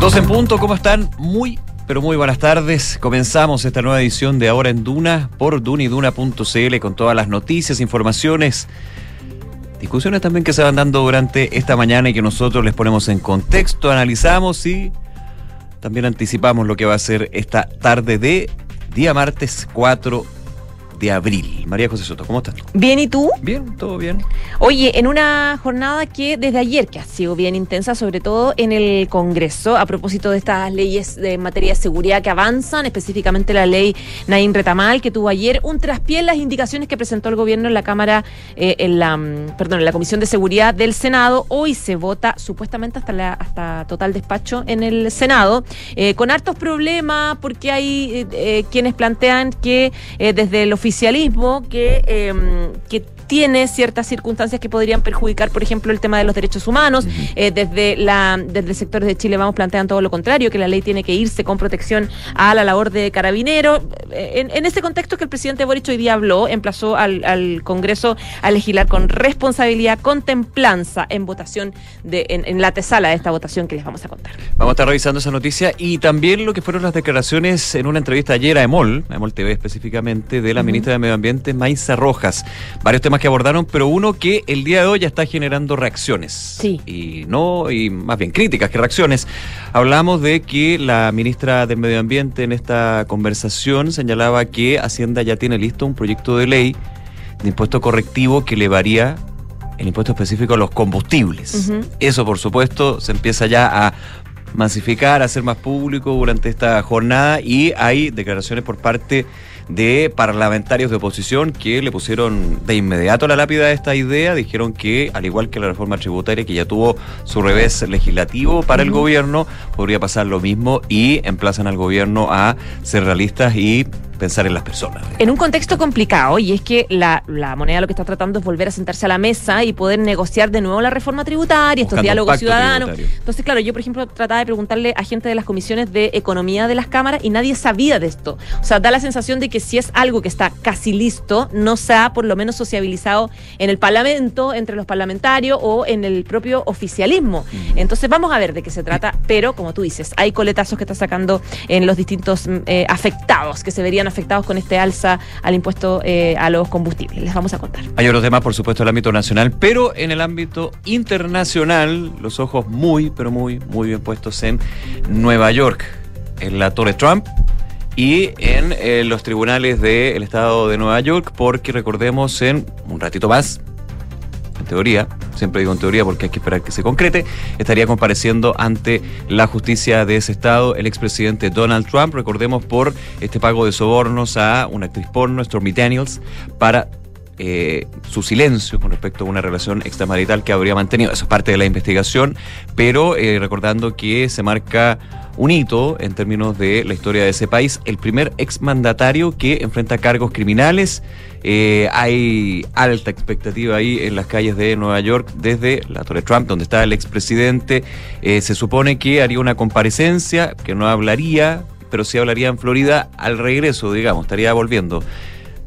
Dos en punto, ¿cómo están? Muy, pero muy buenas tardes. Comenzamos esta nueva edición de Ahora en Duna por duniduna.cl con todas las noticias, informaciones, discusiones también que se van dando durante esta mañana y que nosotros les ponemos en contexto, analizamos y también anticipamos lo que va a ser esta tarde de día martes 4 de abril. María José Soto, ¿cómo estás? Bien, ¿y tú? Bien, todo bien. Oye, en una jornada que desde ayer, que ha sido bien intensa, sobre todo en el Congreso, a propósito de estas leyes de materia de seguridad que avanzan, específicamente la ley Nain Retamal, que tuvo ayer un traspié en las indicaciones que presentó el gobierno en la Cámara, eh, en la, mm, perdón, en la Comisión de Seguridad del Senado. Hoy se vota supuestamente hasta la, hasta total despacho en el Senado, eh, con hartos problemas, porque hay eh, quienes plantean que desde el oficialismo que, eh, que tiene ciertas circunstancias que podrían perjudicar, por ejemplo, el tema de los derechos humanos. Eh, desde, la, desde sectores de Chile vamos plantean todo lo contrario, que la ley tiene que irse con protección a la labor de carabinero. Eh, en, en ese contexto que el presidente Boric hoy día habló, emplazó al, al Congreso a legislar con responsabilidad, con templanza en votación, de, en, en la tesala de esta votación que les vamos a contar. Vamos a estar revisando esa noticia y también lo que fueron las declaraciones en una entrevista ayer a EMOL, a EMOL TV específicamente, de la ministra de Medio Ambiente, Maisa Rojas. Varios temas que abordaron, pero uno que el día de hoy ya está generando reacciones. Sí. Y no, y más bien críticas que reacciones. Hablamos de que la ministra de Medio Ambiente en esta conversación señalaba que Hacienda ya tiene listo un proyecto de ley de impuesto correctivo que elevaría el impuesto específico a los combustibles. Eso, por supuesto, se empieza ya a masificar, a ser más público durante esta jornada y hay declaraciones por parte de parlamentarios de oposición que le pusieron de inmediato la lápida a esta idea, dijeron que al igual que la reforma tributaria que ya tuvo su revés legislativo para el gobierno, podría pasar lo mismo y emplazan al gobierno a ser realistas y pensar en las personas. En un contexto complicado, y es que la, la moneda lo que está tratando es volver a sentarse a la mesa y poder negociar de nuevo la reforma tributaria, estos Buscando diálogos ciudadanos. tributario. Entonces, claro, yo, por ejemplo, trataba de preguntarle a gente de las comisiones de economía de las cámaras y nadie sabía de esto. O sea, da la sensación de que si es algo que está casi listo, no se ha por lo menos sociabilizado en el Parlamento, entre los parlamentarios o en el propio oficialismo. Entonces, vamos a ver de qué se trata, pero como tú dices, hay coletazos que está sacando en los distintos mm, eh, afectados, que se verían afectados con este alza al impuesto eh, a los combustibles. Les vamos a contar. Hay otros temas, por supuesto, en el ámbito nacional, pero en el ámbito internacional, los ojos muy, pero muy, muy bien puestos en Nueva York, en la Torre Trump y en eh, los tribunales del estado de Nueva York, porque recordemos en un ratito más, teoría, siempre digo en teoría porque hay que esperar que se concrete, estaría compareciendo ante la justicia de ese estado el expresidente Donald Trump, recordemos por este pago de sobornos a una actriz porno, Stormy Daniels, para eh, su silencio con respecto a una relación extramarital que habría mantenido. Eso es parte de la investigación, pero eh, recordando que se marca un hito en términos de la historia de ese país, el primer exmandatario que enfrenta cargos criminales. Eh, hay alta expectativa ahí en las calles de Nueva York desde la Torre Trump, donde está el expresidente. Se supone que haría una comparecencia, que no hablaría, pero sí hablaría en Florida al regreso, digamos, estaría volviendo.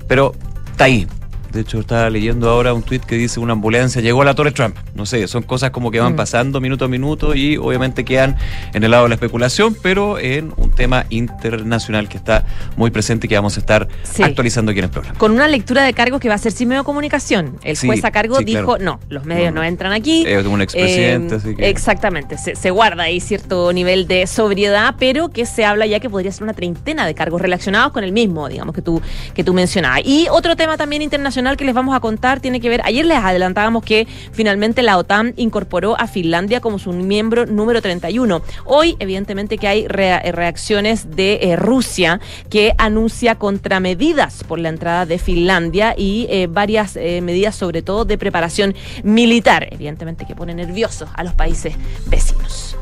Pero está ahí. De hecho, estaba leyendo ahora un tuit que dice una ambulancia llegó a la Torre Trump. No sé, son cosas como que van Mm. pasando minuto a minuto y obviamente quedan en el lado de la especulación, pero en un tema internacional que está muy presente y que vamos a estar Sí. actualizando aquí en el programa. Con una lectura de cargos que va a ser sin medio de comunicación. El Sí, juez a cargo sí, dijo, claro. no, los medios No, no, no. entran aquí. Es un expresidente, Eh, así que. Exactamente, se, se guarda ahí cierto nivel de sobriedad, pero que se habla ya que podría ser una treintena de cargos relacionados con el mismo, digamos, que tú, que tú mencionabas. Y otro tema también internacional que les vamos a contar tiene que ver, ayer les adelantábamos que finalmente la OTAN incorporó a Finlandia como su miembro número 31. Hoy, evidentemente, que hay eh, reacciones de eh, Rusia que anuncia contramedidas por la entrada de Finlandia y eh, varias medidas, sobre todo de preparación militar, evidentemente que pone nerviosos a los países vecinos.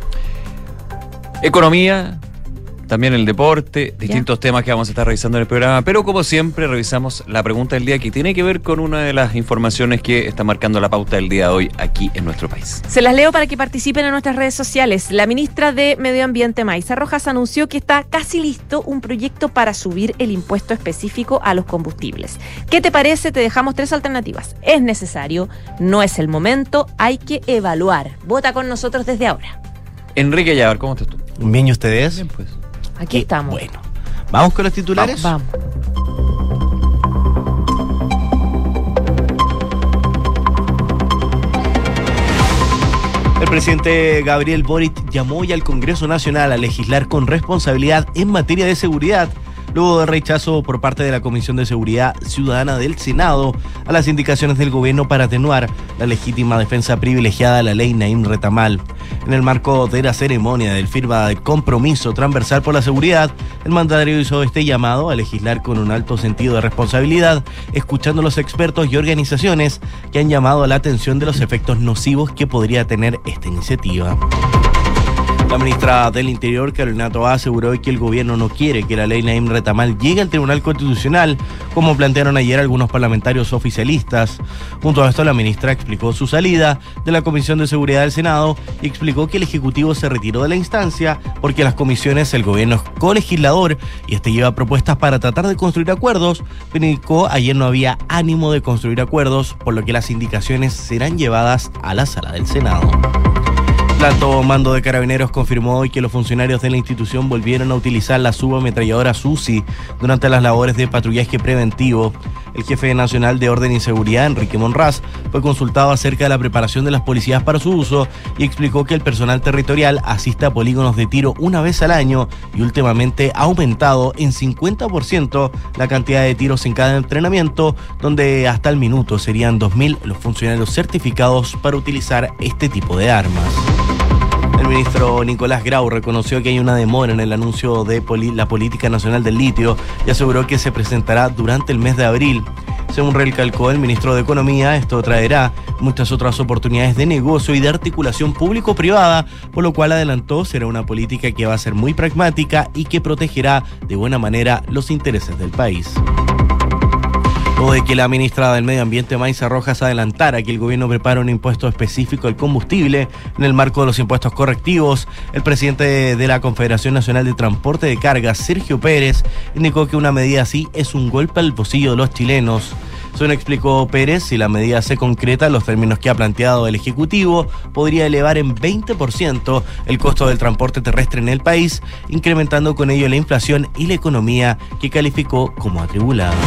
Economía, también el deporte, distintos temas que vamos a estar revisando en el programa, pero como siempre revisamos la pregunta del día que tiene que ver con una de las informaciones que está marcando la pauta del día de hoy aquí en nuestro país. Se las leo para que participen en nuestras redes sociales. La ministra de Medio Ambiente, Maisa Rojas, anunció que está casi listo un proyecto para subir el impuesto específico a los combustibles. ¿Qué te parece? Te dejamos tres alternativas. ¿Es necesario? ¿No es el momento? Hay que evaluar. Vota con nosotros desde ahora. Enrique Llavar, ¿cómo estás tú? Bien, ¿y ustedes? Bien, pues. Aquí estamos. Bueno, ¿vamos con los titulares? Vamos. El presidente Gabriel Boric llamó hoy al Congreso Nacional a legislar con responsabilidad en materia de seguridad, luego de rechazo por parte de la Comisión de Seguridad Ciudadana del Senado a las indicaciones del gobierno para atenuar la legítima defensa privilegiada de la ley Naim Retamal. En el marco de la ceremonia del firma del compromiso transversal por la seguridad, el mandatario hizo este llamado a legislar con un alto sentido de responsabilidad, escuchando a los expertos y organizaciones que han llamado la atención de los efectos nocivos que podría tener esta iniciativa. La ministra del Interior, Carolina Toá, aseguró que el gobierno no quiere que la ley Naim Retamal llegue al Tribunal Constitucional, como plantearon ayer algunos parlamentarios oficialistas. Junto a esto, la ministra explicó su salida de la Comisión de Seguridad del Senado y explicó que el Ejecutivo se retiró de la instancia porque las comisiones, el gobierno es colegislador y este lleva propuestas para tratar de construir acuerdos, pero indicó ayer no había ánimo de construir acuerdos, por lo que las indicaciones serán llevadas a la sala del Senado. El alto mando de carabineros confirmó hoy que los funcionarios de la institución volvieron a utilizar la subametralladora SUSI durante las labores de patrullaje preventivo. El jefe nacional de Orden y Seguridad, Enrique Monraz, fue consultado acerca de la preparación de las policías para su uso y explicó que el personal territorial asiste a polígonos de tiro una vez al año y últimamente ha aumentado en 50% la cantidad de tiros en cada entrenamiento, donde hasta el minuto serían 2.000 los funcionarios certificados para utilizar este tipo de armas. Ministro Nicolás Grau reconoció que hay una demora en el anuncio de la política nacional del litio y aseguró que se presentará durante el mes de abril. Según recalcó el ministro de Economía, esto traerá muchas otras oportunidades de negocio y de articulación público-privada, por lo cual adelantó será una política que va a ser muy pragmática y que protegerá de buena manera los intereses del país. Luego de que la ministra del Medio Ambiente, Maisa Rojas, adelantara que el gobierno prepara un impuesto específico al combustible en el marco de los impuestos correctivos, el presidente de la Confederación Nacional de Transporte de Cargas, Sergio Pérez, indicó que una medida así es un golpe al bolsillo de los chilenos. Según explicó Pérez, si la medida se concreta en los términos que ha planteado el Ejecutivo, podría elevar en 20% el costo del transporte terrestre en el país, incrementando con ello la inflación y la economía que calificó como atribulada.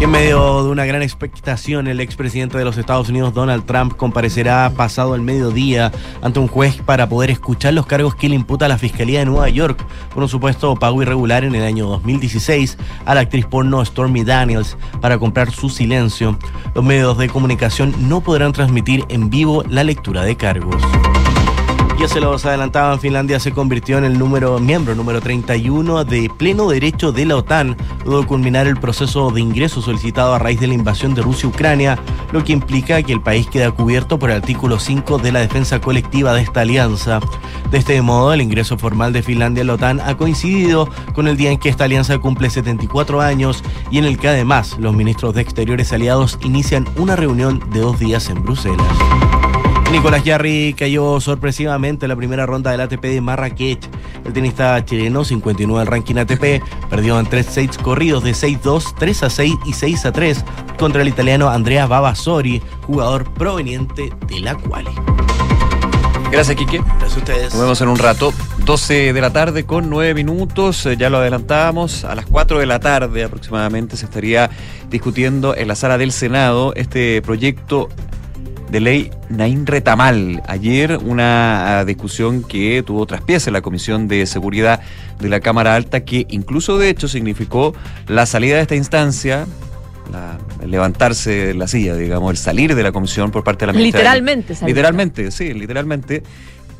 Y en medio de una gran expectación, el expresidente de los Estados Unidos, Donald Trump, comparecerá pasado el mediodía ante un juez para poder escuchar los cargos que le imputa a la Fiscalía de Nueva York por un supuesto pago irregular en el año 2016 a la actriz porno Stormy Daniels para comprar su silencio. Los medios de comunicación no podrán transmitir en vivo la lectura de cargos. Ya se los adelantaban, Finlandia se convirtió en el número, miembro número 31 de pleno derecho de la OTAN, luego culminar el proceso de ingreso solicitado a raíz de la invasión de Rusia a Ucrania, lo que implica que el país queda cubierto por el artículo 5 de la defensa colectiva de esta alianza. De este modo, el ingreso formal de Finlandia a la OTAN ha coincidido con el día en que esta alianza cumple 74 años y en el que además los ministros de Exteriores aliados inician una reunión de dos días en Bruselas. Nicolás Yarri cayó sorpresivamente en la primera ronda del ATP de Marrakech. El tenista chileno, 59 del ranking ATP, perdió en tres sets corridos de 6-2, 3-6 y 6-3 contra el italiano Andrea Babasori, jugador proveniente de la Quali. Gracias, Quique. Gracias a ustedes. Nos vemos en un rato. 12 de la tarde con 9 minutos, eh, ya lo adelantábamos. A las 4 de la tarde aproximadamente se estaría discutiendo en la sala del Senado este proyecto de ley Nain Retamal. Ayer una ah, discusión que tuvo traspiés en la Comisión de Seguridad de la Cámara Alta que incluso de hecho significó la salida de esta instancia. la- el levantarse de la silla, digamos, el salir de la comisión por parte de la ministra. Literalmente. Literalmente, sí, literalmente.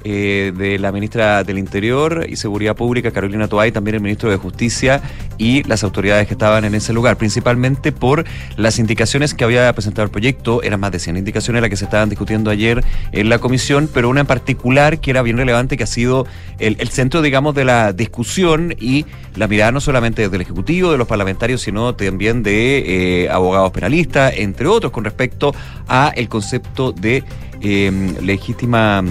Eh, de la ministra del Interior y Seguridad Pública, Carolina Toay, también el ministro de Justicia y las autoridades que estaban en ese lugar, principalmente por las indicaciones que había presentado el proyecto. Eran más de 100 indicaciones las que se estaban discutiendo ayer en la comisión, pero una en particular que era bien relevante, que ha sido el, el centro, digamos, de la discusión y la mirada no solamente del Ejecutivo, de los parlamentarios, sino también de eh, abogados penalistas, entre otros, con respecto a el concepto de eh, legítima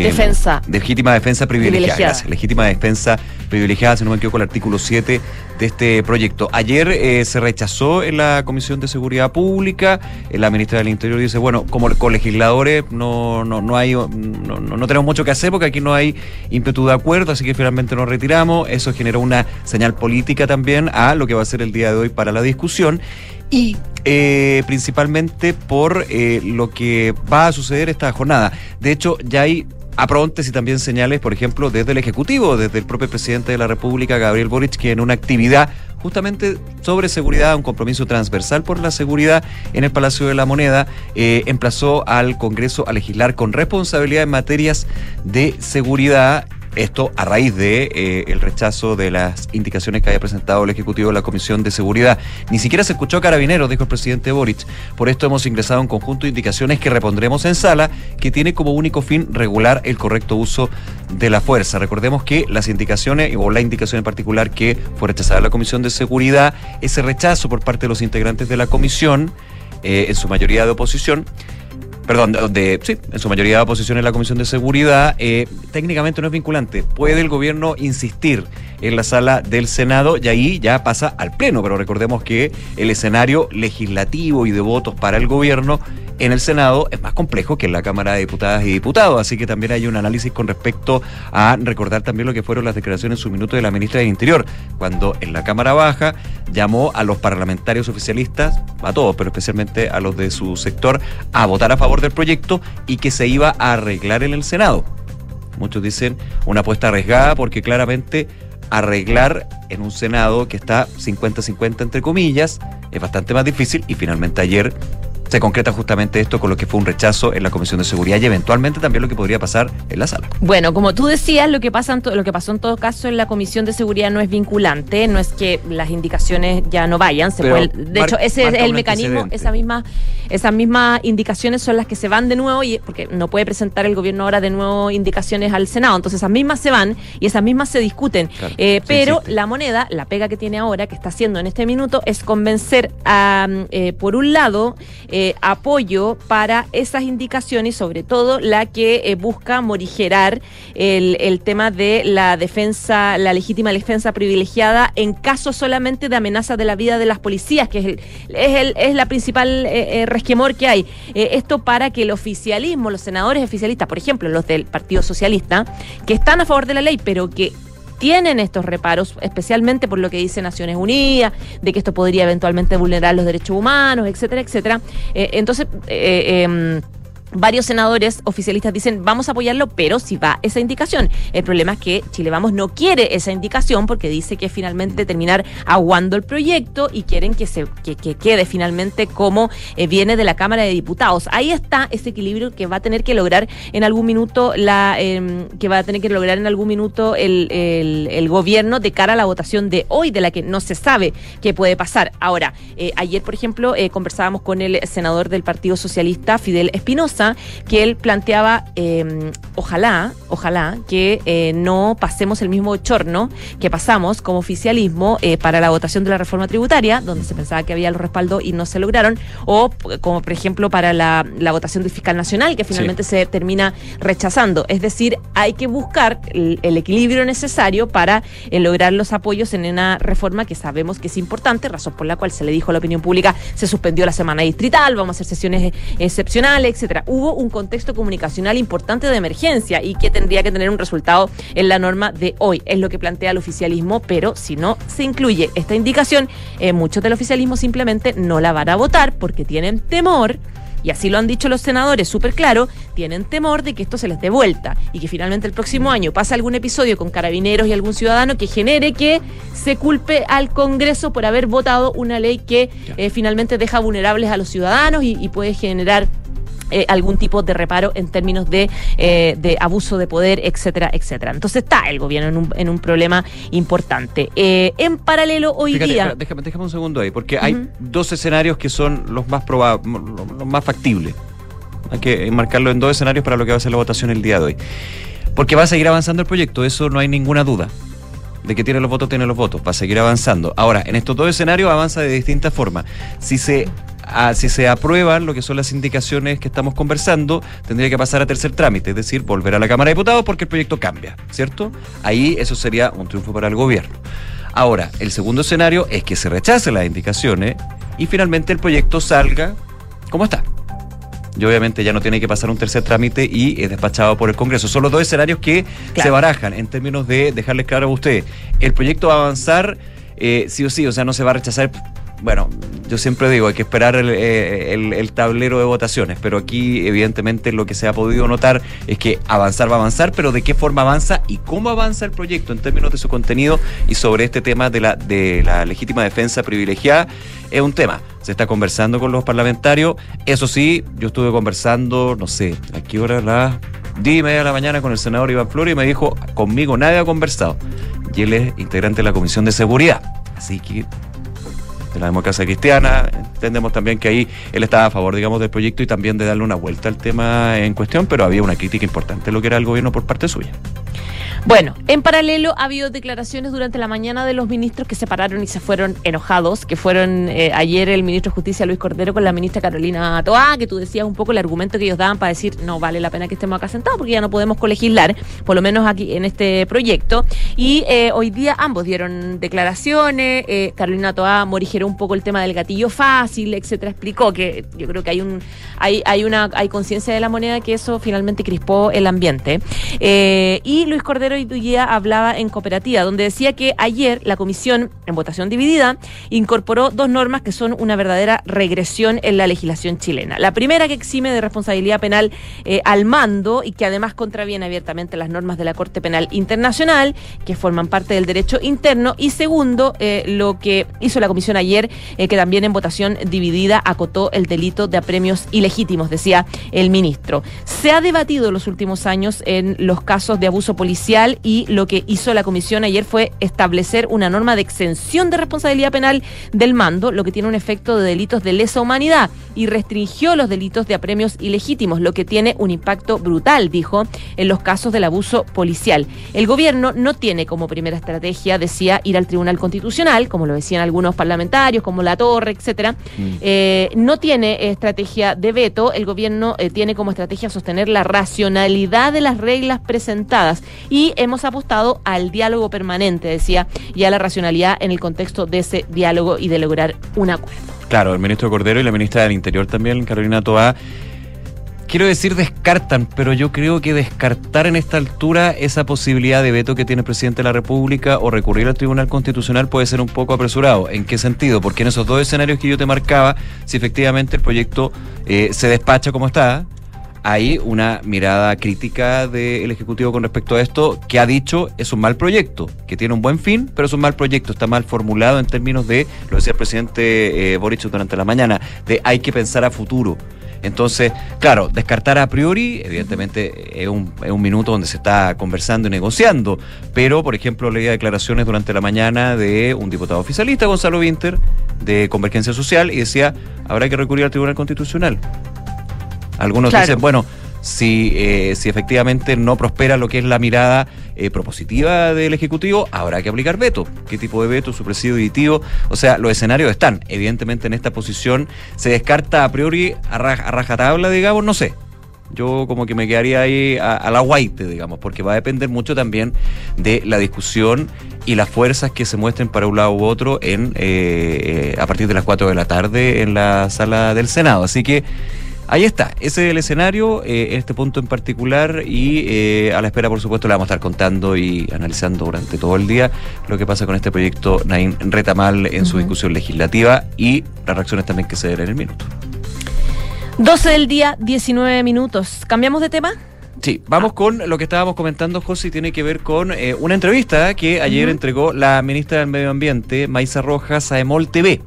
eh, Defensa. Legítima defensa privilegiada. Privilegiada. gracias. Legítima defensa privilegiada, si no me equivoco, el artículo 7 de este proyecto. Ayer eh, se rechazó en la Comisión de Seguridad Pública. eh, la ministra del Interior dice, bueno, como colegisladores no, no, no hay no, tenemos mucho que hacer porque aquí no hay ímpetu de acuerdo, así que finalmente nos retiramos. Eso generó una señal política también a lo que va a ser el día de hoy para la discusión. Y eh, principalmente por lo que va a suceder esta jornada. De hecho, ya hay aprontes y también señales, por ejemplo, desde el Ejecutivo, desde el propio presidente de la República, Gabriel Boric, que en una actividad justamente sobre seguridad, un compromiso transversal por la seguridad en el Palacio de la Moneda, eh, emplazó al Congreso a legislar con responsabilidad en materias de seguridad. Esto a raíz de eh, el rechazo de las indicaciones que había presentado el Ejecutivo de la Comisión de Seguridad. Ni siquiera se escuchó Carabineros, dijo el presidente Boric. Por esto hemos ingresado un conjunto de indicaciones que repondremos en sala, que tiene como único fin regular el correcto uso de la fuerza. Recordemos que las indicaciones, o la indicación en particular que fue rechazada la Comisión de Seguridad, ese rechazo por parte de los integrantes de la comisión, eh, en su mayoría de oposición, Perdón, de, sí, en su mayoría de oposición en la Comisión de Seguridad, eh, técnicamente no es vinculante. Puede el gobierno insistir en la sala del Senado y ahí ya pasa al Pleno, pero recordemos que el escenario legislativo y de votos para el gobierno en el Senado es más complejo que en la Cámara de Diputadas y Diputados, así que también hay un análisis con respecto a recordar también lo que fueron las declaraciones en su minuto de la ministra del Interior, cuando en la Cámara Baja llamó a los parlamentarios oficialistas, a todos, pero especialmente a los de su sector, a votar a favor del proyecto y que se iba a arreglar en el Senado. Muchos dicen una apuesta arriesgada porque claramente arreglar en un Senado que está 50-50 entre comillas es bastante más difícil y finalmente ayer se concreta justamente esto con lo que fue un rechazo en la Comisión de Seguridad y eventualmente también lo que podría pasar en la sala. Bueno, como tú decías, lo que pasa en lo que pasó en todo caso en la Comisión de Seguridad no es vinculante, no es que las indicaciones ya no vayan, se puede- de hecho ese es el mecanismo, esa misma esas mismas indicaciones son las que se van de nuevo y porque no puede presentar el gobierno ahora de nuevo indicaciones al Senado, entonces esas mismas se van y esas mismas se discuten. Claro, Eh, pero la moneda, la pega que tiene ahora, que está haciendo en este minuto, es convencer a, mm, eh, por un lado, eh, apoyo para esas indicaciones sobre todo la que eh, busca morigerar el, el tema de la defensa, la legítima defensa privilegiada en caso solamente de amenaza de la vida de las policías, que es, el, es, el- es la principal eh, eh, resquemor que hay. Eh, esto para que el oficialismo, los senadores oficialistas, por ejemplo, los del Partido Socialista, que están a favor de la ley, pero que tienen estos reparos, especialmente por lo que dice Naciones Unidas, de que esto podría eventualmente vulnerar los derechos humanos, etcétera, etcétera. Eh, entonces, eh, em, Varios senadores oficialistas dicen vamos a apoyarlo, pero si va esa indicación. El problema es que Chile Vamos no quiere esa indicación porque dice que finalmente terminar aguando el proyecto y quieren que se que, que quede finalmente como eh, viene de la Cámara de Diputados. Ahí está ese equilibrio que va a tener que lograr en algún minuto la em, que va a tener que lograr en algún minuto el, el- el gobierno de cara a la votación de hoy, de la que no se sabe qué puede pasar. Ahora, eh, ayer, por ejemplo, eh, conversábamos con el senador del Partido Socialista, Fidel Espinosa, que él planteaba, eh, ojalá, ojalá que eh, no pasemos el mismo chorno que pasamos como oficialismo eh, para la votación de la reforma tributaria, donde se pensaba que había los respaldos y no se lograron, o como por ejemplo para la, la votación del fiscal nacional, que finalmente se termina rechazando. Es decir, hay que buscar el, el equilibrio necesario para eh, lograr los apoyos en una reforma que sabemos que es importante, razón por la cual se le dijo a la opinión pública, se suspendió la semana distrital, vamos a hacer sesiones excepcionales, etcétera. Hubo un contexto comunicacional importante de emergencia y que tendría que tener un resultado en la norma de hoy. Es lo que plantea el oficialismo, pero si no se incluye esta indicación, eh, muchos del oficialismo simplemente no la van a votar porque tienen temor y así lo han dicho los senadores súper claro, tienen temor de que esto se les dé vuelta y que finalmente el próximo año pase algún episodio con carabineros y algún ciudadano que genere que se culpe al Congreso por haber votado una ley que eh, finalmente deja vulnerables a los ciudadanos y, y puede generar eh, algún tipo de reparo en términos de, eh, de abuso de poder, etcétera, etcétera. Entonces está el gobierno en un, en un problema importante. Eh, en paralelo, hoy Fíjate, día... déjame, déjame un segundo ahí, porque hay dos escenarios que son los más probables, los más factibles. Hay que enmarcarlo en dos escenarios para lo que va a ser la votación el día de hoy. Porque va a seguir avanzando el proyecto, eso no hay ninguna duda. De que tiene los votos, tiene los votos, va a seguir avanzando. Ahora, en estos dos escenarios avanza de distintas formas. Si se a- si se aprueban lo que son las indicaciones que estamos conversando, tendría que pasar a tercer trámite, es decir, volver a la Cámara de Diputados porque el proyecto cambia, ¿cierto? Ahí eso sería un triunfo para el gobierno. Ahora, el segundo escenario es que se rechacen las indicaciones y finalmente el proyecto salga como está. Y obviamente ya no tiene que pasar un tercer trámite y es despachado por el Congreso. Son los dos escenarios que Claro. se barajan en términos de dejarles claro a ustedes. El proyecto va a avanzar eh, sí o sí, o sea, no se va a rechazar. Bueno, yo siempre digo, hay que esperar el, eh, el- el tablero de votaciones, pero aquí evidentemente lo que se ha podido notar es que avanzar va a avanzar, pero de qué forma avanza y cómo avanza el proyecto en términos de su contenido y sobre este tema de la, de la legítima defensa privilegiada es un tema. Se está conversando con los parlamentarios. Eso sí, yo estuve conversando, no sé, ¿a qué hora? 10 y media de la mañana con el senador Iván Flores y me dijo, conmigo nadie ha conversado. Y él es integrante de la Comisión de Seguridad. Así que de la democracia cristiana. Entendemos también que ahí él estaba a favor, digamos, del proyecto y también de darle una vuelta al tema en cuestión, pero había una crítica importante lo que era el gobierno por parte suya. Bueno, en paralelo ha habido declaraciones durante la mañana de los ministros que se pararon y se fueron enojados, que fueron eh, ayer el ministro de Justicia Luis Cordero con la ministra Carolina Toá, que tú decías un poco el argumento que ellos daban para decir no vale la pena que estemos acá sentados porque ya no podemos colegislar, por lo menos aquí en este proyecto. Y eh, hoy día ambos dieron declaraciones, eh, Carolina Toá un poco el tema del gatillo fácil, etcétera, explicó que yo creo que hay un hay, hay una hay conciencia de la moneda que eso finalmente crispó el ambiente. Eh, y Luis Cordero hoy día hablaba en cooperativa, donde decía que ayer la comisión, en votación dividida, incorporó dos normas que son una verdadera regresión en la legislación chilena. La primera que exime de responsabilidad penal eh, al mando y que además contraviene abiertamente las normas de la Corte Penal Internacional, que forman parte del derecho interno. Y segundo, eh, lo que hizo la comisión ayer, eh, que también en votación dividida acotó el delito de apremios ilegítimos, decía el ministro. Se ha debatido en los últimos años en los casos de abuso policial y lo que hizo la comisión ayer fue establecer una norma de exención de responsabilidad penal del mando, lo que tiene un efecto de delitos de lesa humanidad y restringió los delitos de apremios ilegítimos, lo que tiene un impacto brutal, dijo, en los casos del abuso policial. El gobierno no tiene como primera estrategia, decía, ir al Tribunal Constitucional, como lo decían algunos parlamentarios, como La Torre, etcétera. Eh, no tiene estrategia de veto, el gobierno eh, tiene como estrategia sostener la racionalidad de las reglas presentadas y hemos apostado al diálogo permanente, decía, y a la racionalidad en el contexto de ese diálogo y de lograr un acuerdo. Claro, el ministro Cordero y la ministra del Interior también, Carolina Toá. Quiero decir descartan, pero yo creo que descartar en esta altura esa posibilidad de veto que tiene el presidente de la República o recurrir al Tribunal Constitucional puede ser un poco apresurado. ¿En qué sentido? Porque en esos dos escenarios que yo te marcaba, si efectivamente el proyecto eh, se despacha como está, hay una mirada crítica del Ejecutivo con respecto a esto, que ha dicho es un mal proyecto, que tiene un buen fin, pero es un mal proyecto, está mal formulado en términos de, lo decía el presidente eh, Boric durante la mañana, de hay que pensar a futuro. Entonces, claro, descartar a priori, evidentemente es un, es un minuto donde se está conversando y negociando, pero, por ejemplo, leía declaraciones durante la mañana de un diputado oficialista, Gonzalo Winter, de Convergencia Social, y decía, habrá que recurrir al Tribunal Constitucional. Algunos Claro. dicen, bueno, si, eh, si efectivamente no prospera lo que es la mirada eh, propositiva del Ejecutivo, habrá que aplicar veto. ¿Qué tipo de veto? Supresivo editivo. O sea, los escenarios están. Evidentemente en esta posición se descarta a priori a, ra- a rajatabla, digamos, no sé. Yo como que me quedaría ahí a, a la guaite, digamos, porque va a depender mucho también de la discusión y las fuerzas que se muestren para un lado u otro en eh, a partir de las 4 de la tarde en la sala del Senado. Así que Ahí está, ese es el escenario, eh, este punto en particular, y eh, a la espera, por supuesto, le vamos a estar contando y analizando durante todo el día lo que pasa con este proyecto Nain Retamal en su discusión legislativa y las reacciones también que se den en el minuto. 12 del día, 19 minutos. ¿Cambiamos de tema? Sí, vamos con lo que estábamos comentando, José, y tiene que ver con eh, una entrevista que ayer entregó la ministra del Medio Ambiente, Maisa Rojas, a Emol TV.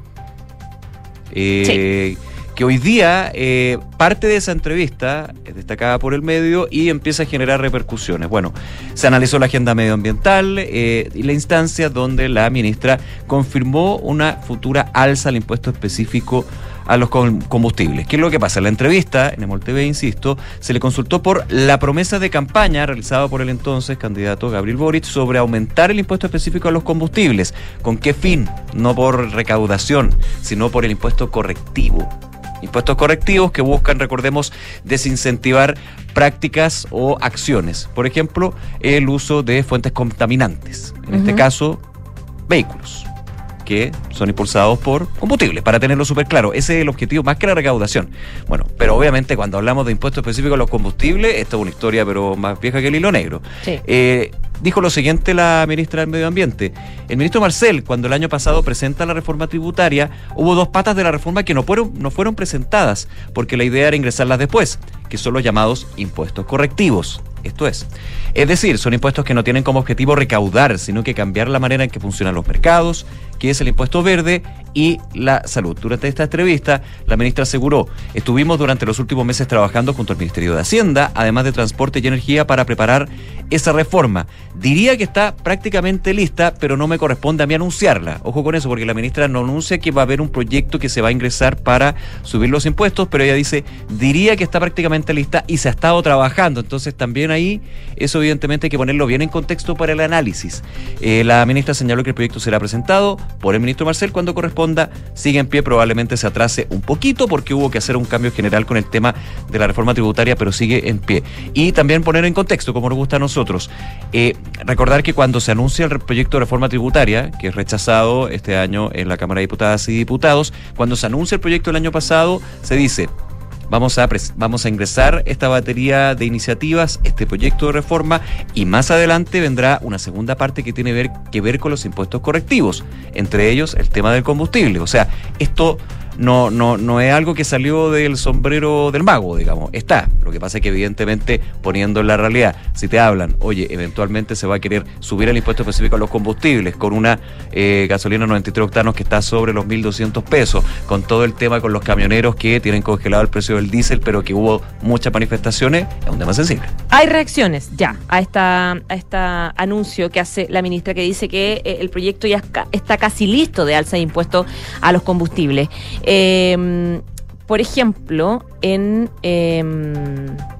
Eh, Que hoy día eh, parte de esa entrevista es destacada por el medio y empieza a generar repercusiones. Bueno, se analizó la agenda medioambiental eh, y la instancia donde la ministra confirmó una futura alza al impuesto específico a los com- combustibles. ¿Qué es lo que pasa? En la entrevista, en Emol TV, insisto, se le consultó por la promesa de campaña realizada por el entonces candidato Gabriel Boric sobre aumentar el impuesto específico a los combustibles. ¿Con qué fin? No por recaudación, sino por el impuesto correctivo. Impuestos correctivos que buscan, recordemos, desincentivar prácticas o acciones. Por ejemplo, el uso de fuentes contaminantes. En este caso, vehículos que son impulsados por combustible, para tenerlo súper claro. Ese es el objetivo, más que la recaudación. Bueno, pero obviamente cuando hablamos de impuestos específicos a los combustibles, esta es una historia pero más vieja que el hilo negro. Sí. Eh, dijo lo siguiente la ministra del Medio Ambiente. El ministro Marcel, cuando el año pasado presenta la reforma tributaria, hubo dos patas de la reforma que no fueron, no fueron presentadas, porque la idea era ingresarlas después, que son los llamados impuestos correctivos. Esto es. Es decir, son impuestos que no tienen como objetivo recaudar, sino que cambiar la manera en que funcionan los mercados, que es el impuesto verde y la salud. Durante esta entrevista, la ministra aseguró, estuvimos durante los últimos meses trabajando junto al Ministerio de Hacienda, además de Transporte y Energía, para preparar esa reforma. Diría que está prácticamente lista, pero no me corresponde a mí anunciarla. Ojo con eso, porque la ministra no anuncia que va a haber un proyecto que se va a ingresar para subir los impuestos, pero ella dice, diría que está prácticamente lista y se ha estado trabajando. Entonces también ahí, eso evidentemente hay que ponerlo bien en contexto para el análisis. Eh, la ministra señaló que el proyecto será presentado por el ministro Marcel cuando corresponda. Sigue en pie, probablemente se atrase un poquito porque hubo que hacer un cambio general con el tema de la reforma tributaria, pero sigue en pie. Y también poner en contexto, como nos gusta a nosotros. Eh, recordar que cuando se anuncia el proyecto de reforma tributaria, que es rechazado este año en la Cámara de Diputadas y Diputados, cuando se anuncia el proyecto el año pasado, se dice, Vamos a, vamos a ingresar esta batería de iniciativas, este proyecto de reforma, y más adelante vendrá una segunda parte que tiene ver, que ver con los impuestos correctivos, entre ellos el tema del combustible. O sea, esto no, no, no es algo que salió del sombrero del mago, digamos. Está. Lo que pasa es que evidentemente poniendo en la realidad, si te hablan, oye, eventualmente se va a querer subir el impuesto específico a los combustibles con una eh, gasolina 93 octanos que está sobre los 1.200 pesos, con todo el tema con los camioneros que tienen congelado el precio del diésel, pero que hubo muchas manifestaciones, es un tema sensible. Hay reacciones ya a esta a este anuncio que hace la ministra que dice que eh, el proyecto ya está casi listo de alza de impuestos a los combustibles. Eh, por ejemplo, en... eh,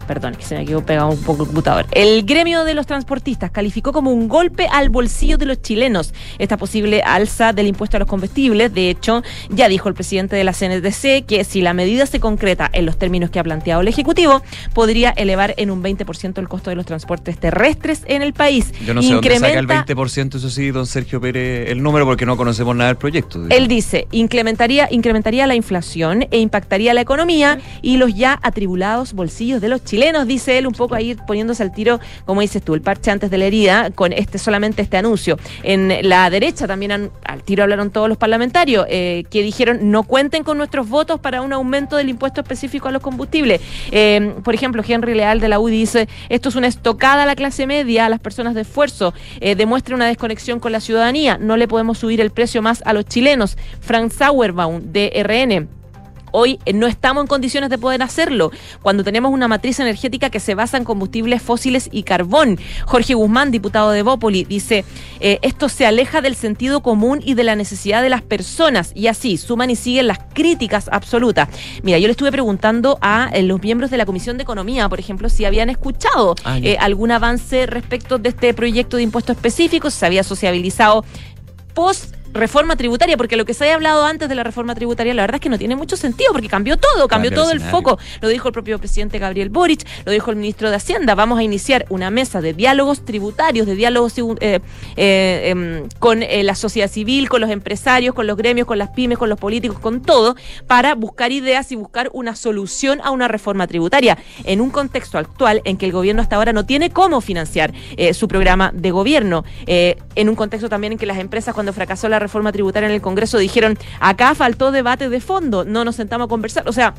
perdón, que se me quedó pegado un poco el computador. El gremio de los transportistas calificó como un golpe al bolsillo de los chilenos esta posible alza del impuesto a los combustibles. De hecho, ya dijo el presidente de la CNTC que si la medida se concreta en los términos que ha planteado el Ejecutivo, podría elevar en un 20% el costo de los transportes terrestres en el país. Yo no sé dónde saca el Incrementa- 20%, eso sí, don Sergio Pérez, el número, porque no conocemos nada del proyecto. Él dice, incrementaría, incrementaría la inflación e impactaría la economía y los ya atribulados bolsillos de los chilenos, dice él, un poco ahí poniéndose al tiro, como dices tú, el parche antes de la herida, con este solamente este anuncio. En la derecha también han- al tiro hablaron todos los parlamentarios, eh, que dijeron no cuenten con nuestros votos para un aumento del impuesto específico a los combustibles. Eh, por ejemplo, Henry Leal de la UDI dice, esto es una estocada a la clase media, a las personas de esfuerzo, eh, demuestra una desconexión con la ciudadanía, no le podemos subir el precio más a los chilenos. Frank Sauerbaum de RN. Hoy no estamos en condiciones de poder hacerlo cuando tenemos una matriz energética que se basa en combustibles fósiles y carbón. Jorge Guzmán, diputado de Bópoli, dice, eh, esto se aleja del sentido común y de la necesidad de las personas. Y así suman y siguen las críticas absolutas. Mira, yo le estuve preguntando a eh, los miembros de la Comisión de Economía, por ejemplo, si habían escuchado Ah, eh, algún avance respecto de este proyecto de impuesto específico, si se había sociabilizado post reforma tributaria, porque lo que se había hablado antes de la reforma tributaria, la verdad es que no tiene mucho sentido, porque cambió todo, cambió todo el foco. Lo dijo el propio presidente Gabriel Boric, lo dijo el ministro de Hacienda. Vamos a iniciar una mesa de diálogos tributarios, de diálogos eh, eh, em, con eh, la sociedad civil, con los empresarios, con los gremios, con las pymes, con los políticos, con todo, para buscar ideas y buscar una solución a una reforma tributaria en un contexto actual en que el gobierno hasta ahora no tiene cómo financiar su programa de gobierno. En un contexto también en que las empresas, cuando fracasó la reforma tributaria en el Congreso, dijeron, acá faltó debate de fondo, no nos sentamos a conversar. O sea,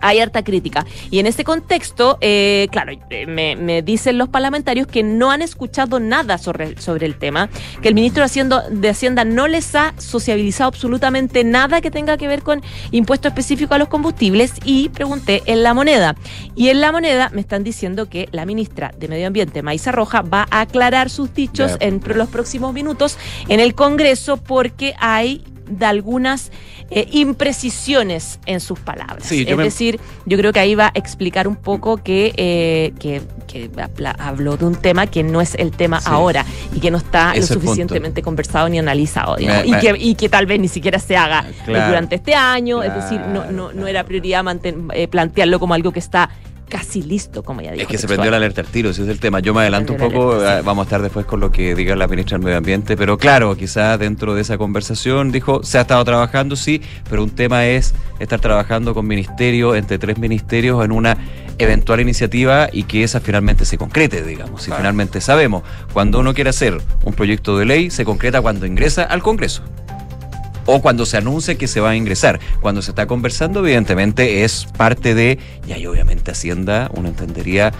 hay harta crítica. Y en ese contexto, eh, claro, eh, me, me dicen los parlamentarios que no han escuchado nada sobre, sobre el tema, que el ministro de Hacienda, de Hacienda no les ha sociabilizado absolutamente nada que tenga que ver con impuesto específico a los combustibles y pregunté en la moneda. Y en la moneda me están diciendo que la ministra de Medio Ambiente, Maísa Roja, va a aclarar sus dichos Ya, en los próximos minutos en el Congreso porque hay de algunas eh, imprecisiones en sus palabras. Sí, es me- decir, yo creo que ahí va a explicar un poco que, eh, que, habló de un tema que no es el tema Sí. ahora y que no está Ese lo punto. suficientemente conversado ni analizado. Me- y, me- que, y que tal vez ni siquiera se haga eh, Claro. durante este año. es decir, no, no, no era prioridad manten- eh, plantearlo como algo que está casi listo, como ya dijo. Es que se prendió la alerta al tiro, ese es el tema. Yo me adelanto un poco, alerta, eh, vamos a estar después con lo que diga la ministra del Medio Ambiente, pero claro, quizás dentro de esa conversación dijo, se ha estado trabajando, sí, pero un tema es estar trabajando con ministerios, entre tres ministerios, en una eventual iniciativa y que esa finalmente se concrete, digamos. Si Claro. finalmente sabemos, cuando uno quiere hacer un proyecto de ley, se concreta cuando ingresa al Congreso o cuando se anuncia que se va a ingresar. Cuando se está conversando, evidentemente es parte de, y ahí obviamente Hacienda, uno entendería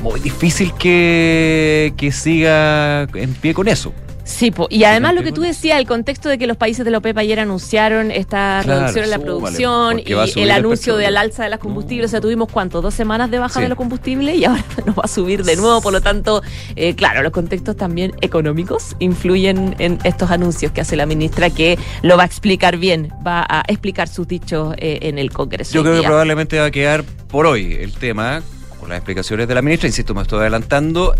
muy difícil que, que siga en pie con eso. Sí, po. y además lo que tú decías, el contexto de que los países de la OPEP ayer anunciaron esta Claro, reducción en la producción y el anuncio del alza de las combustibles, o sea, tuvimos cuánto, dos semanas de baja Sí. de los combustibles y ahora nos va a subir de nuevo, por lo tanto, eh, claro, los contextos también económicos influyen en estos anuncios que hace la ministra, que lo va a explicar bien, va a explicar sus dichos eh, en el Congreso. Yo creo que probablemente va a quedar por hoy el tema, con las explicaciones de la ministra, insisto, me estoy adelantando.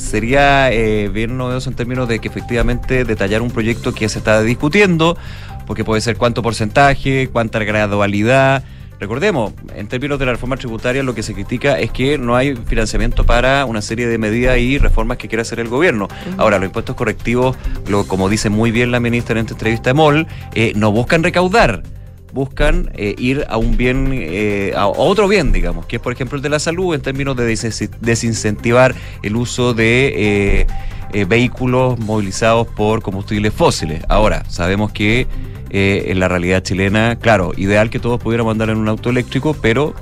Sería eh, bien novedoso en términos de que efectivamente detallar un proyecto que se está discutiendo, porque puede ser cuánto porcentaje, cuánta gradualidad. Recordemos, en términos de la reforma tributaria, lo que se critica es que no hay financiamiento para una serie de medidas y reformas que quiere hacer el gobierno. Ahora, los impuestos correctivos, lo, como dice muy bien la ministra en esta entrevista de MOL, eh, no buscan recaudar, buscan eh, ir a un bien, eh, a, otro bien, digamos, que es por ejemplo el de la salud, en términos de desince- desincentivar el uso de eh, eh, vehículos movilizados por combustibles fósiles. Ahora, sabemos que eh, en la realidad chilena, claro, ideal que todos pudiéramos andar en un auto eléctrico, pero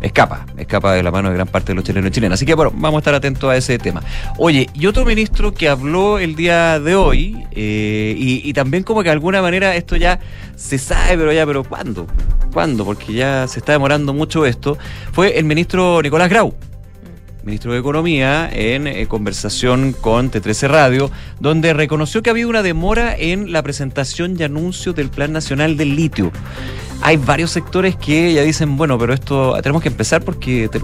escapa, escapa de la mano de gran parte de los chilenos y chilenas. Así que bueno, vamos a estar atentos a ese tema. Oye, y otro ministro que habló el día de hoy, eh, y, y también como que de alguna manera esto ya se sabe, pero ya, pero ¿cuándo? ¿Cuándo? Porque ya se está demorando mucho esto, fue el ministro Nicolás Grau ministro de Economía, en eh, conversación con T13 Radio, donde reconoció que ha habido una demora en la presentación y anuncio del Plan Nacional del Litio. Hay varios sectores que ya dicen, bueno, pero esto tenemos que empezar porque te-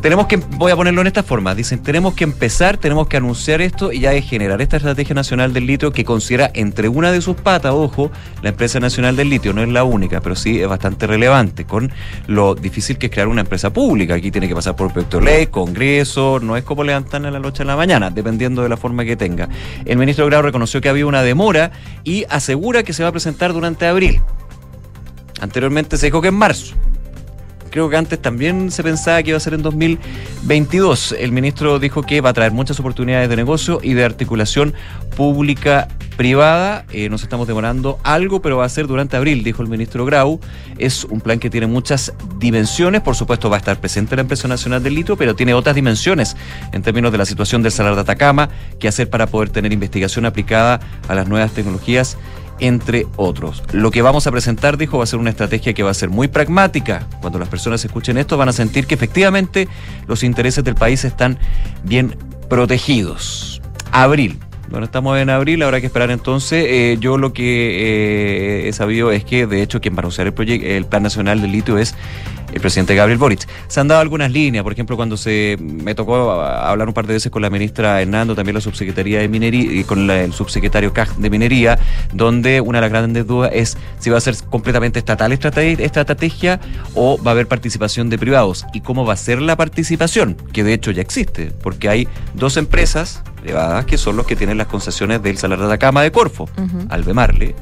tenemos que, voy a ponerlo en esta forma, dicen, tenemos que empezar, tenemos que anunciar esto y ya de generar esta estrategia nacional del litio que considera entre una de sus patas, ojo, la empresa nacional del litio, no es la única, pero sí es bastante relevante, con lo difícil que es crear una empresa pública. Aquí tiene que pasar por proyecto de ley, congreso, no es como levantar a la noche en la mañana, dependiendo de la forma que tenga. El ministro Grau reconoció que había una demora y asegura que se va a presentar durante abril. Anteriormente se dijo que en marzo. Creo que antes también se pensaba que iba a ser en 2022. El ministro dijo que va a traer muchas oportunidades de negocio y de articulación pública-privada. Eh, nos estamos demorando algo, pero va a ser durante abril, dijo el ministro Grau. Es un plan que tiene muchas dimensiones. Por supuesto, va a estar presente la empresa nacional del litio, pero tiene otras dimensiones en términos de la situación del salar de Atacama, qué hacer para poder tener investigación aplicada a las nuevas tecnologías entre otros. Lo que vamos a presentar, dijo, va a ser una estrategia que va a ser muy pragmática. Cuando las personas escuchen esto van a sentir que efectivamente los intereses del país están bien protegidos. Abril. Bueno, estamos en abril, habrá que esperar entonces. Eh, yo lo que eh, he sabido es que, de hecho, quien va a anunciar el, el Plan Nacional del Litio es el presidente Gabriel Boric. Se han dado algunas líneas, por ejemplo, cuando se me tocó hablar un par de veces con la ministra Hernando, también la subsecretaría de Minería y con la- el subsecretario CAG de Minería, donde una de las grandes dudas es si va a ser completamente estatal esta estrate- esta estrategia o va a haber participación de privados y cómo va a ser la participación, que de hecho ya existe, porque hay dos empresas privadas que son los que tienen las concesiones del Salar de Atacama de Corfo, Ujú. Albemarle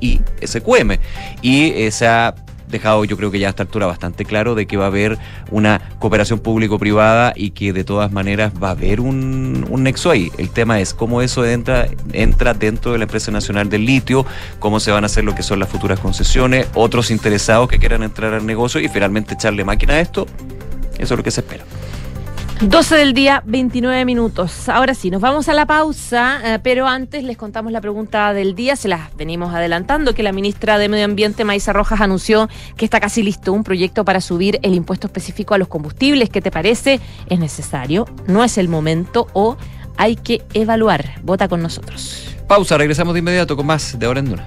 y SQM. Y se ha dejado yo creo que ya a esta altura bastante claro de que va a haber una cooperación público-privada y que de todas maneras va a haber un, un nexo ahí. El tema es cómo eso entra, entra dentro de la empresa nacional del litio, cómo se van a hacer lo que son las futuras concesiones, otros interesados que quieran entrar al negocio y finalmente echarle máquina a esto. Eso es lo que se espera. 12 del día, 29 minutos. Ahora sí, nos vamos a la pausa, eh, pero antes les contamos la pregunta del día. Se las venimos adelantando, que la ministra de Medio Ambiente, Maisa Rojas, anunció que está casi listo un proyecto para subir el impuesto específico a los combustibles. ¿Qué te parece? ¿Es necesario? ¿No es el momento? ¿O hay que evaluar? Vota con nosotros. Pausa, regresamos de inmediato con más de Ahora en Duna.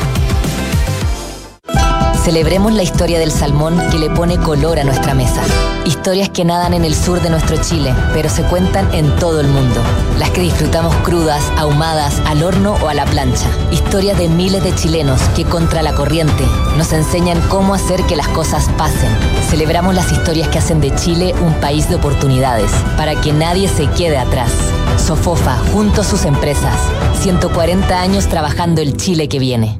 Celebremos la historia del salmón que le pone color a nuestra mesa. Historias que nadan en el sur de nuestro Chile, pero se cuentan en todo el mundo. Las que disfrutamos crudas, ahumadas, al horno o a la plancha. Historias de miles de chilenos que contra la corriente nos enseñan cómo hacer que las cosas pasen. Celebramos las historias que hacen de Chile un país de oportunidades, para que nadie se quede atrás. Sofofa, junto a sus empresas. 140 años trabajando el Chile que viene.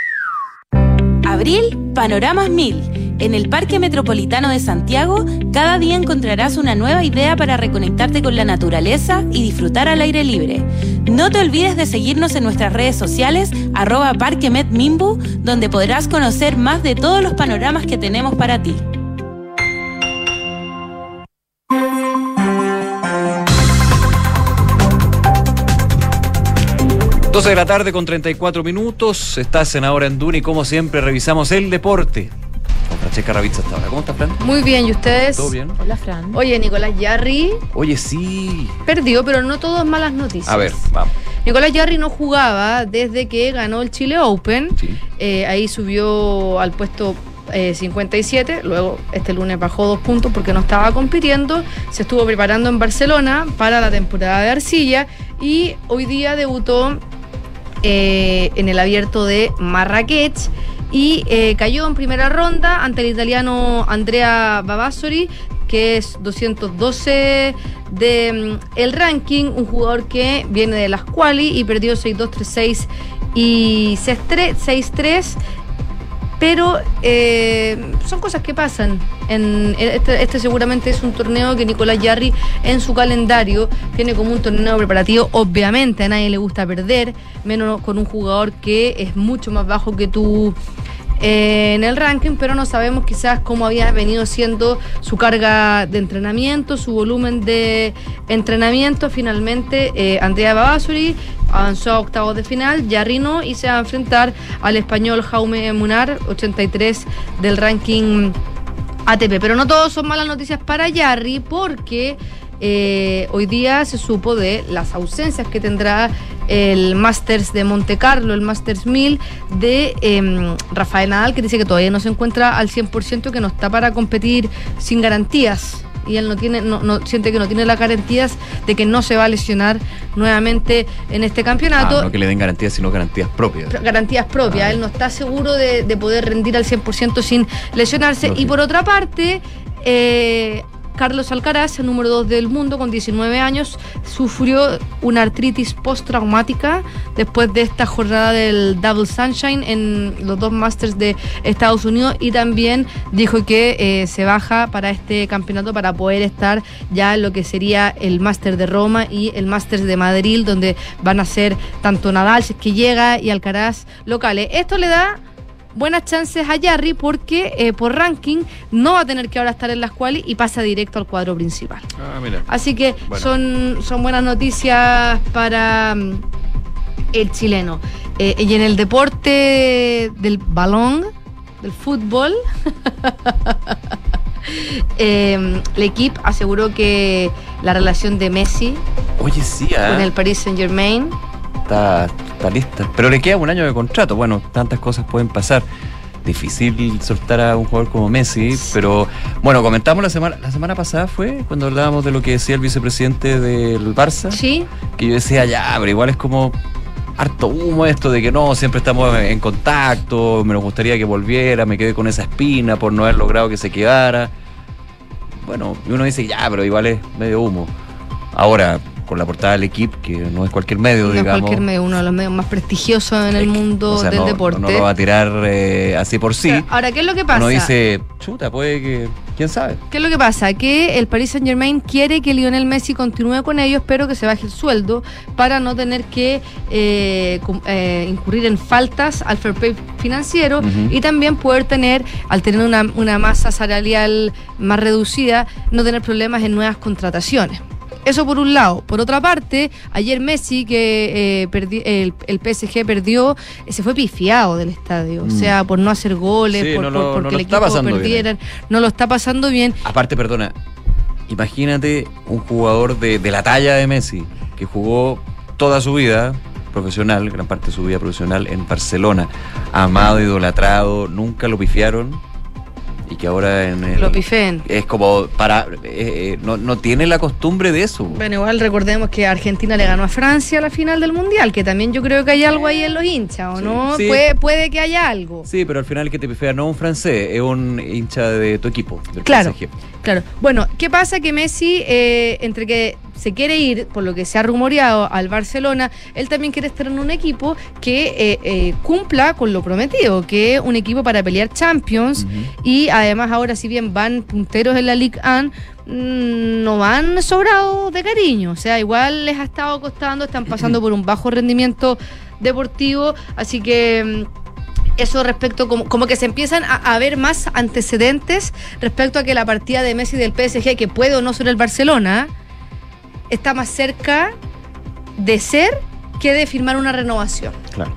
Abril, Panoramas 1000. En el Parque Metropolitano de Santiago, cada día encontrarás una nueva idea para reconectarte con la naturaleza y disfrutar al aire libre. No te olvides de seguirnos en nuestras redes sociales, arroba parquemetmimbu, donde podrás conocer más de todos los panoramas que tenemos para ti. 12 de la tarde con 34 minutos. Estás en Ahora en Duna y como siempre revisamos el deporte. Con Francesca Ravizza hasta ahora. ¿Cómo estás, Fran? Muy bien, ¿y ustedes? ¿Todo bien? Hola, Fran. Oye, Nicolás Yarri Oye, sí. perdió, pero no todo es malas noticias. A ver, vamos. Nicolás Yarri no jugaba desde que ganó el Chile Open. Sí. Eh, ahí subió al puesto eh, 57. Luego este lunes bajó dos puntos porque no estaba compitiendo. Se estuvo preparando en Barcelona para la temporada de arcilla. Y hoy día debutó eh, en el abierto de Marrakech. Y eh, cayó en primera ronda ante el italiano Andrea Babasori, que es 212 de mm, el ranking, un jugador que viene de las quali y perdió 6-2, 3-6 y 6-3, 6-3, pero eh, son cosas que pasan. Este, este seguramente es un torneo que Nicolás Yarri en su calendario tiene como un torneo preparativo. Obviamente a nadie le gusta perder, menos con un jugador que es mucho más bajo que tú en el ranking, pero no sabemos quizás cómo había venido siendo su carga de entrenamiento, su volumen de entrenamiento. Finalmente, eh, Andrea Babasuri avanzó a octavos de final, Yarrino y se va a enfrentar al español Jaume Munar, 83 del ranking ATP. Pero no todos son malas noticias para Yarri porque eh, hoy día se supo de las ausencias que tendrá el Masters de Monte Carlo, el Masters 1000 de em, Rafael Nadal, que dice que todavía no se encuentra al 100%, que no está para competir sin garantías. Y él no tiene, no, no- siente que no tiene las garantías de que no se va a lesionar nuevamente en este campeonato Ah, no que le den garantías, sino garantías propias. pr- garantías propias. Ah, Él no está seguro de, de poder rendir al 100% sin lesionarse. Y por otra parte, eh, Carlos Alcaraz, el número 2 del mundo, con 19 años, sufrió una artritis postraumática después de esta jornada del Double Sunshine en los dos Masters de Estados Unidos y también dijo que eh, se baja para este campeonato para poder estar ya en lo que sería el Master de Roma y el Master de Madrid, donde van a ser tanto Nadal, si es que llega, y Alcaraz locales. Esto le da buenas chances a Jarry porque eh, por ranking no va a tener que ahora estar en las quali y pasa directo al cuadro principal. Ah, mira. Así que Bueno. son, son buenas noticias para mm, el chileno. Eh, y en el deporte del balón, del fútbol, eh, el equipo aseguró que la relación de Messi Oye, sí, ah, con el Paris Saint Germain está, está lista. Pero le queda un año de contrato. Bueno, tantas cosas pueden pasar. Difícil soltar a un jugador como Messi, pero bueno, comentamos la semana, la semana pasada fue cuando hablábamos de lo que decía el vicepresidente del Barça, Sí, que yo decía, ya, pero igual es como harto humo esto de que no, siempre estamos en contacto, me gustaría que volviera, me quedé con esa espina por no haber logrado que se quedara. Bueno, y uno dice, ya, pero igual es medio humo. Ahora, con la portada del equipo, que no es cualquier medio, no es digamos. cualquier medio, uno de los medios más prestigiosos en el mundo o sea, del no, deporte. No, lo va a tirar eh, así por sí. Ahora, ¿qué es lo que pasa? Uno dice, chuta, puede que. ¿Quién sabe? ¿Qué es lo que pasa? Que el Paris Saint Germain quiere que Lionel Messi continúe con ellos, pero que se baje el sueldo para no tener que eh, eh, incurrir en faltas al fair play financiero y también poder tener, al tener una, una masa salarial más reducida, no tener problemas en nuevas contrataciones. Eso por un lado. Por otra parte, ayer Messi, que eh, perdi- el, el PSG perdió, eh, se fue pifiado del estadio. O Mm. sea, por no hacer goles, Sí, por, no por- lo- porque no el equipo bien. perdieran. No lo está pasando bien. Aparte, perdona, imagínate un jugador de, de la talla de Messi, que jugó toda su vida profesional, gran parte de su vida profesional en Barcelona, amado, idolatrado, nunca lo pifiaron y que ahora en el- Lo pifeen. es como para eh, eh, no, no tiene la costumbre de eso. Bueno, igual recordemos que Argentina le ganó a Francia a la final del Mundial, que también yo creo que hay algo ahí en los hinchas, ¿o no? sí. Puede, puede que haya algo. Sí, pero al final el que te pifea no es un francés, es un hincha de tu equipo, del Claro. PSG. Claro. Bueno, ¿qué pasa? Que Messi, eh, entre que se quiere ir, por lo que se ha rumoreado, al Barcelona, él también quiere estar en un equipo que eh, eh, cumpla con lo prometido, que es un equipo para pelear Champions. Y además ahora, si bien van punteros en la Ligue 1, mm, no van sobrados de cariño. O sea, igual les ha estado costando, están pasando por un bajo rendimiento deportivo. Así que... mm, eso respecto, como, como que se empiezan a, a ver más antecedentes respecto a que la partida de Messi del PSG, que puede o no ser el Barcelona, está más cerca de ser que de firmar una renovación. Claro.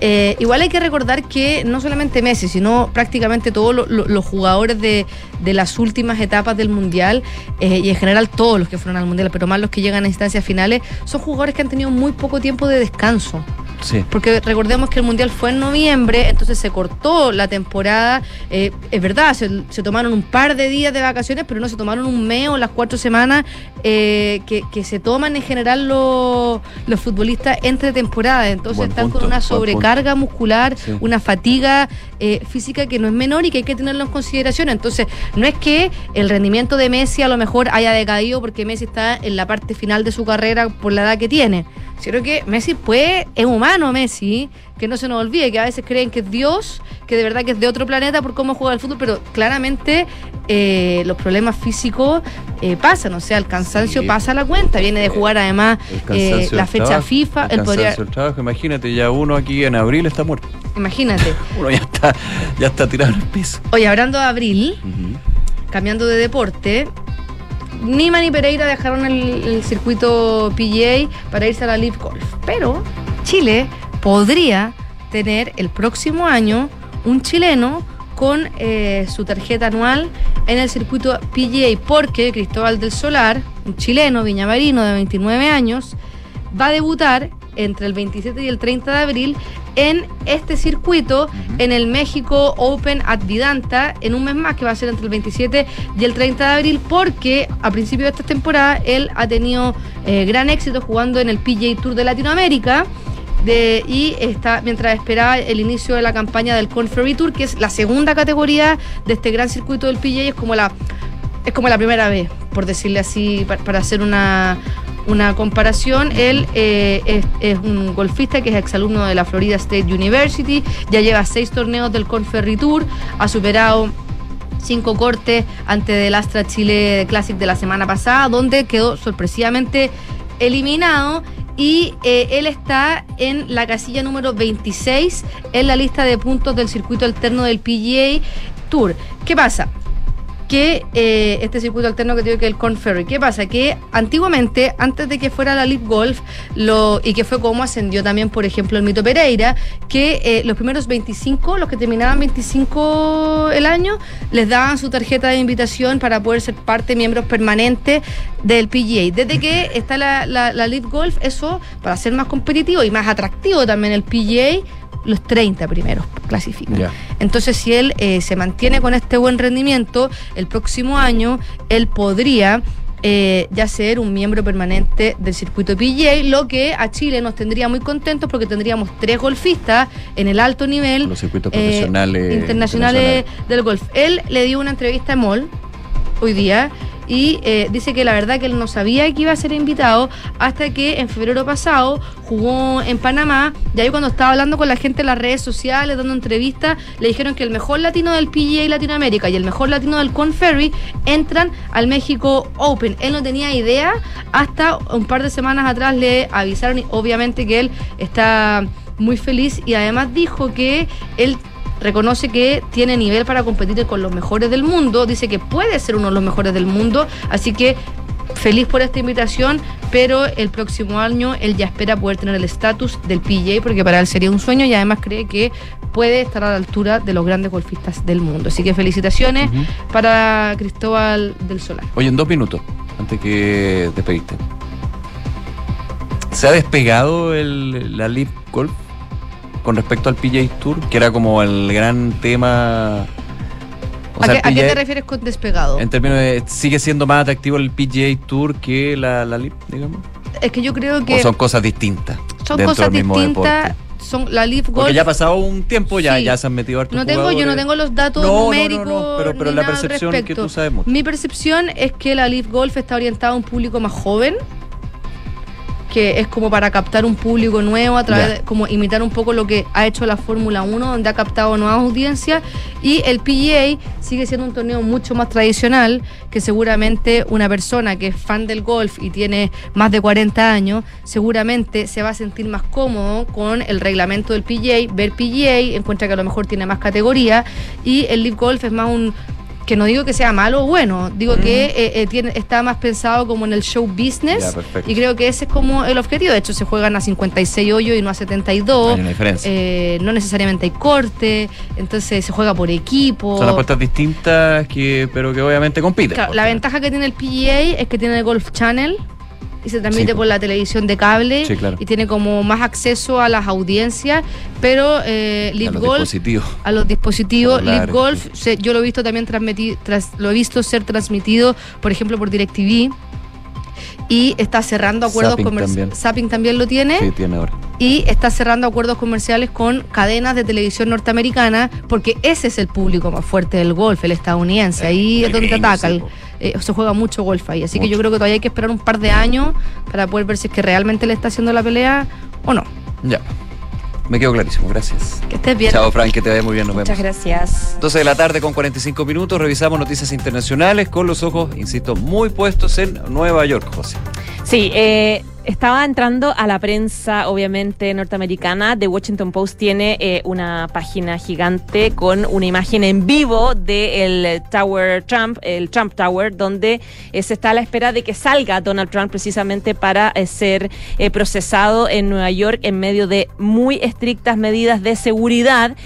Eh, igual hay que recordar que no solamente Messi, sino prácticamente todos lo- lo- los jugadores de, de las últimas etapas del Mundial eh, y en general todos los que fueron al Mundial, pero más los que llegan a instancias finales, son jugadores que han tenido muy poco tiempo de descanso. Sí. Porque recordemos que el Mundial fue en noviembre, entonces se cortó la temporada. Eh, es verdad, se, se tomaron un par de días de vacaciones, pero no se tomaron un mes o las cuatro semanas eh, que, que se toman en general los, los futbolistas entre temporadas. Entonces Buen están punto, con una sobrecarga muscular, Sí. una fatiga eh, física que no es menor y que hay que tenerlo en consideración. Entonces, no es que el rendimiento de Messi a lo mejor haya decaído porque Messi está en la parte final de su carrera por la edad que tiene. Sino que Messi puede, es humano Messi, que no se nos olvide, que a veces creen que es Dios, que de verdad que es de otro planeta por cómo juega el fútbol, pero claramente eh, los problemas físicos eh, pasan, o sea, el cansancio Sí. pasa la cuenta, viene de jugar además El eh, la fecha trabajo, FIFA, el él podría, trabajo, imagínate, ya uno aquí en abril está muerto. Imagínate. Uno ya está, ya está tirado en el piso. Oye, hablando de abril, cambiando de deporte, Nima ni Pereira dejaron el, el circuito PGA para irse a la Live Golf. Pero Chile podría tener el próximo año un chileno con eh, su tarjeta anual en el circuito PGA, porque Cristóbal del Solar, un chileno viñamarino de 29 años, va a debutar entre el 27 y el 30 de abril en este circuito en el México Open at Vidanta en un mes más que va a ser entre el 27 y el 30 de abril porque a principio de esta temporada él ha tenido eh, gran éxito jugando en el PGA Tour de Latinoamérica de, y está mientras esperaba el inicio de la campaña del Conferry Tour que es la segunda categoría de este gran circuito del PGA es como la es como la primera vez por decirle así pa- para hacer una una comparación, él eh, es, un golfista que es exalumno de la Florida State University, ya lleva seis torneos del Conferry Tour, ha superado cinco cortes ante el Astra Chile Classic de la semana pasada, donde quedó sorpresivamente eliminado. Y eh, él está en la casilla número 26 en la lista de puntos del circuito alterno del PGA Tour. ¿Qué pasa? Que eh, este circuito alterno que digo que el Corn Ferry. ¿Qué pasa? Que antiguamente, antes de que fuera la Leap Golf, y que fue como ascendió también, por ejemplo, el Mito Pereira, que eh, los primeros 25, los que terminaban 25 el año, les daban su tarjeta de invitación para poder ser parte, miembros permanentes del PGA. Desde que está la, la, la Leap Golf, eso, para ser más competitivo y más atractivo también el PGA, los 30 primeros clasifican. Entonces, si él eh, se mantiene con este buen rendimiento, el próximo año él podría eh, ya ser un miembro permanente del circuito PGA, lo que a Chile nos tendría muy contentos porque tendríamos tres golfistas en el alto nivel Los circuitos eh, profesionales. internacionales del golf. Él le dio una entrevista a MOL hoy día y eh, dice que la verdad que él no sabía que iba a ser invitado hasta que en febrero pasado jugó en Panamá y ahí cuando estaba hablando con la gente en las redes sociales, dando entrevistas, le dijeron que el mejor latino del PGA Latinoamérica y el mejor latino del Conferry entran al México Open. Él no tenía idea hasta un par de semanas atrás le avisaron y obviamente que él está muy feliz y además dijo que él reconoce que tiene nivel para competir con los mejores del mundo, dice que puede ser uno de los mejores del mundo, así que feliz por esta invitación, pero el próximo año él ya espera poder tener el estatus del PJ, porque para él sería un sueño y además cree que puede estar a la altura de los grandes golfistas del mundo. Así que felicitaciones para Cristóbal del Solar. Oye, en dos minutos, antes que despedirte. ¿Se ha despegado el, la Leap Golf con respecto al PGA Tour? Que era como el gran tema. O ¿A, sea, qué, a te refieres con despegado? En términos de. ¿Sigue siendo más atractivo el PGA Tour que la, la Leap, digamos? Es que yo creo que ¿O son cosas distintas? son cosas distintas. Son la Leaf Golf. Porque ya ha pasado un tiempo, ya, Sí. ya se han metido hartos No tengo, yo no tengo los datos No, no, no, numéricos. no, pero- pero ni la nada al percepción que tú sabes mucho. Mi percepción es que la Leaf Golf está orientada a un público más joven. Que es como para captar un público nuevo a través de, como imitar un poco lo que ha hecho la Fórmula 1, donde ha captado nuevas audiencias. Y el PGA sigue siendo un torneo mucho más tradicional, que seguramente una persona que es fan del golf y tiene más de 40 años, seguramente se va a sentir más cómodo con el reglamento del PGA, ver PGA, encuentra que a lo mejor tiene más categoría. Y el Live Golf es más un que no digo que sea malo o bueno, digo que eh, eh, tiene, está más pensado como en el show business Ya, y creo que ese es como el objetivo. De hecho, se juegan a 56 hoyos y no a 72. Hay una diferencia. Eh, no necesariamente hay corte, entonces se juega por equipo. Son apuestas distintas, que, pero que obviamente compiten. Claro, la ventaja que tiene el PGA es que tiene el Golf Channel y se transmite Sí, por la televisión de cable Sí, claro. y tiene como más acceso a las audiencias, pero eh, A los Golf dispositivos. a los dispositivos. Golf, se- yo lo he visto también transmitir, tras, lo he visto ser transmitido, por ejemplo, por DirecTV. Y está cerrando acuerdos comerciales. Zapping también lo tiene. Sí, tiene ahora. Y está cerrando acuerdos comerciales con cadenas de televisión norteamericana, porque ese es el público más fuerte del golf, el estadounidense. Ahí es donde te atacan. Eh, se juega mucho golf ahí. Así que yo creo que todavía hay que esperar un par de años para poder ver si es que realmente le está haciendo la pelea o no. Ya. Me quedo clarísimo, gracias. Que estés bien. Chao, Frank, que te vaya muy bien. Nos Muchas vemos. gracias. 12 de la tarde con 45 minutos. Revisamos noticias internacionales con los ojos, insisto, muy puestos en Nueva York, José. Sí, eh, estaba entrando a la prensa, obviamente, norteamericana. The Washington Post tiene eh, una página gigante con una imagen en vivo del Tower Trump, el Trump Tower, donde eh, se está a la espera de que salga Donald Trump precisamente para eh, ser procesado en Nueva York en medio de muy estrictas medidas de seguridad,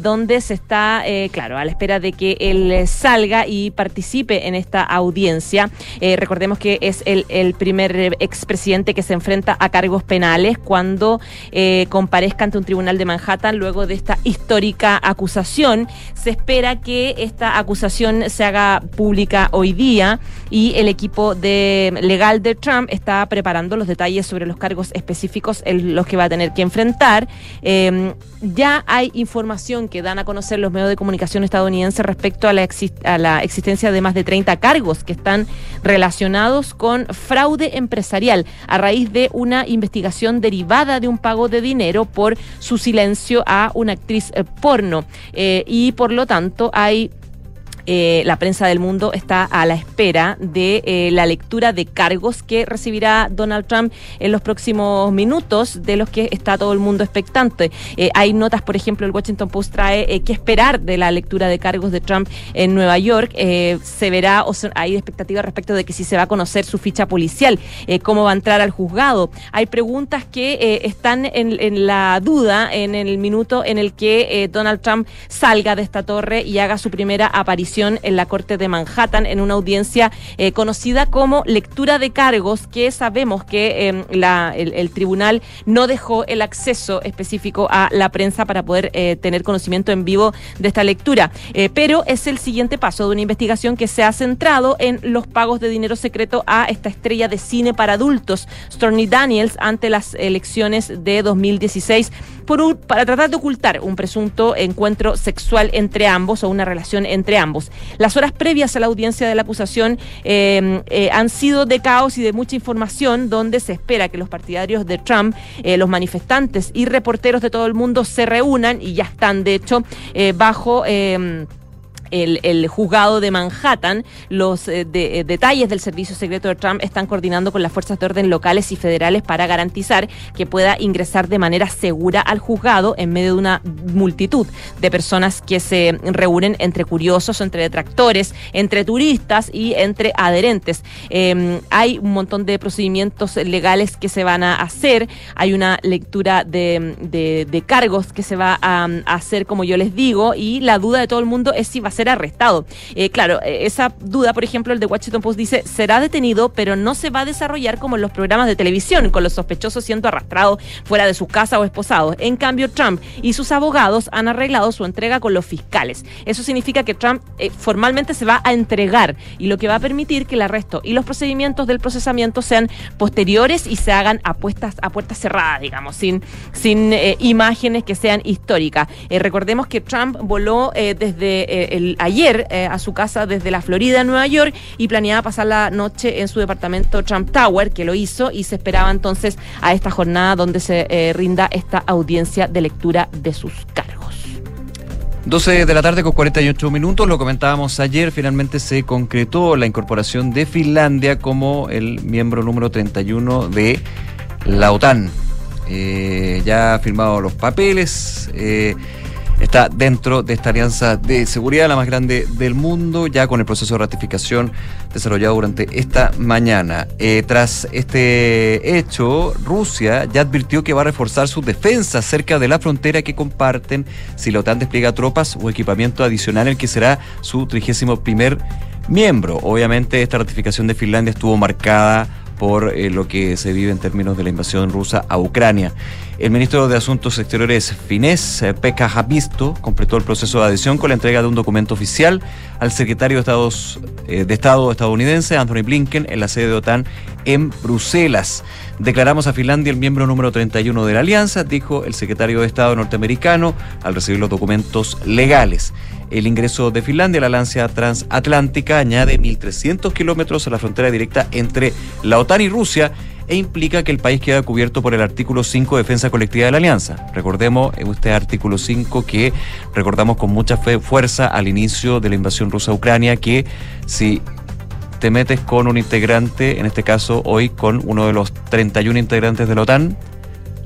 donde se está, claro, a la espera de que él salga y participe en esta audiencia. Recordemos que es el, el primer expresidente que se enfrenta a cargos penales cuando eh, comparezca ante un tribunal de Manhattan luego de esta histórica acusación. Se espera que esta acusación se haga pública hoy día y el equipo de legal de Trump está preparando los detalles sobre los cargos específicos en los que va a tener que enfrentar. Eh, ya hay información que dan a conocer los medios de comunicación estadounidenses respecto a la, a la existencia de más de 30 cargos que están relacionados con fraude empresarial de una investigación derivada de un pago de dinero por su silencio a una actriz eh, porno. Eh, y por lo tanto hay eh, la prensa del mundo está a la espera de eh, la lectura de cargos que recibirá Donald Trump en los próximos minutos, de los que está todo el mundo expectante. Eh, hay notas, por ejemplo, el Washington Post trae qué esperar de la lectura de cargos de Trump en Nueva York. Se verá, o se- hay expectativas respecto de que si se va a conocer su ficha policial, cómo va a entrar al juzgado. Hay preguntas que están en, la duda en el minuto en el que Donald Trump salga de esta torre y haga su primera aparición en la Corte de Manhattan en una audiencia eh, conocida como lectura de cargos, que sabemos que la- el, tribunal no dejó el acceso específico a la prensa para poder eh, tener conocimiento en vivo de esta lectura. Eh, pero es el siguiente paso de una investigación que se ha centrado en los pagos de dinero secreto a esta estrella de cine para adultos, Stormy Daniels, ante las elecciones de 2016 por un- para tratar de ocultar un presunto encuentro sexual entre ambos o una relación entre ambos. Las horas previas a la audiencia de la acusación eh, eh, han sido de caos y de mucha información, donde se espera que los partidarios de Trump, eh, los manifestantes y reporteros de todo el mundo se reúnan y ya están, de hecho, eh, bajo... el, el juzgado de Manhattan, los eh, eh, detalles del servicio secreto de Trump están coordinando con las fuerzas de orden locales y federales para garantizar que pueda ingresar de manera segura al juzgado en medio de una multitud de personas que se reúnen entre curiosos, entre detractores, entre turistas y entre adherentes. Eh, hay un montón de procedimientos legales que se van a hacer, hay una lectura de, de- de cargos que se va a, a hacer, como yo les digo, y la duda de todo el mundo es si va a ser arrestado. Eh, claro, eh, esa duda, por ejemplo, el de Washington Post dice, será detenido, pero no se va a desarrollar como en los programas de televisión, con los sospechosos siendo arrastrados fuera de su casa o esposados. En cambio, Trump y sus abogados han arreglado su entrega con los fiscales. Eso significa que Trump eh, formalmente se va a entregar y lo que va a permitir que el arresto y los procedimientos del procesamiento sean posteriores y se hagan a, puestas- a puertas cerradas, digamos, sin, sin imágenes que sean históricas. Recordemos que Trump voló desde eh, ayer eh, a su casa desde la Florida, Nueva York, y planeaba pasar la noche en su departamento Trump Tower, que lo hizo, y se esperaba entonces a esta jornada donde se eh, rinda esta audiencia de lectura de sus cargos. 12 de la tarde con 48 minutos, lo comentábamos ayer, finalmente se concretó la incorporación de Finlandia como el miembro número 31 de la OTAN. Eh, ya ha firmado los papeles, está dentro de esta alianza de seguridad, la más grande del mundo, ya con el proceso de ratificación desarrollado durante esta mañana. Eh, tras este hecho, Rusia ya advirtió que va a reforzar sus defensas cerca de la frontera que comparten si la OTAN despliega tropas o equipamiento adicional, el que será su 31 primer miembro. Obviamente esta ratificación de Finlandia estuvo marcada por eh, lo que se vive en términos de la invasión rusa a Ucrania. El ministro de Asuntos Exteriores finés, eh, Pekka Havisto, completó el proceso de adhesión con la entrega de un documento oficial al secretario eh, de Estado estadounidense, Anthony Blinken, en la sede de OTAN en Bruselas. Declaramos a Finlandia el miembro número 31 de la alianza, dijo el secretario de Estado norteamericano al recibir los documentos legales. El ingreso de Finlandia a la alianza transatlántica añade 1.300 kilómetros a la frontera directa entre la OTAN y Rusia e implica que el país queda cubierto por el artículo 5 de defensa colectiva de la alianza. Recordemos este artículo 5 que recordamos con mucha fuerza al inicio de la invasión rusa a Ucrania que si te metes con un integrante, en este caso hoy con uno de los 31 integrantes de la OTAN,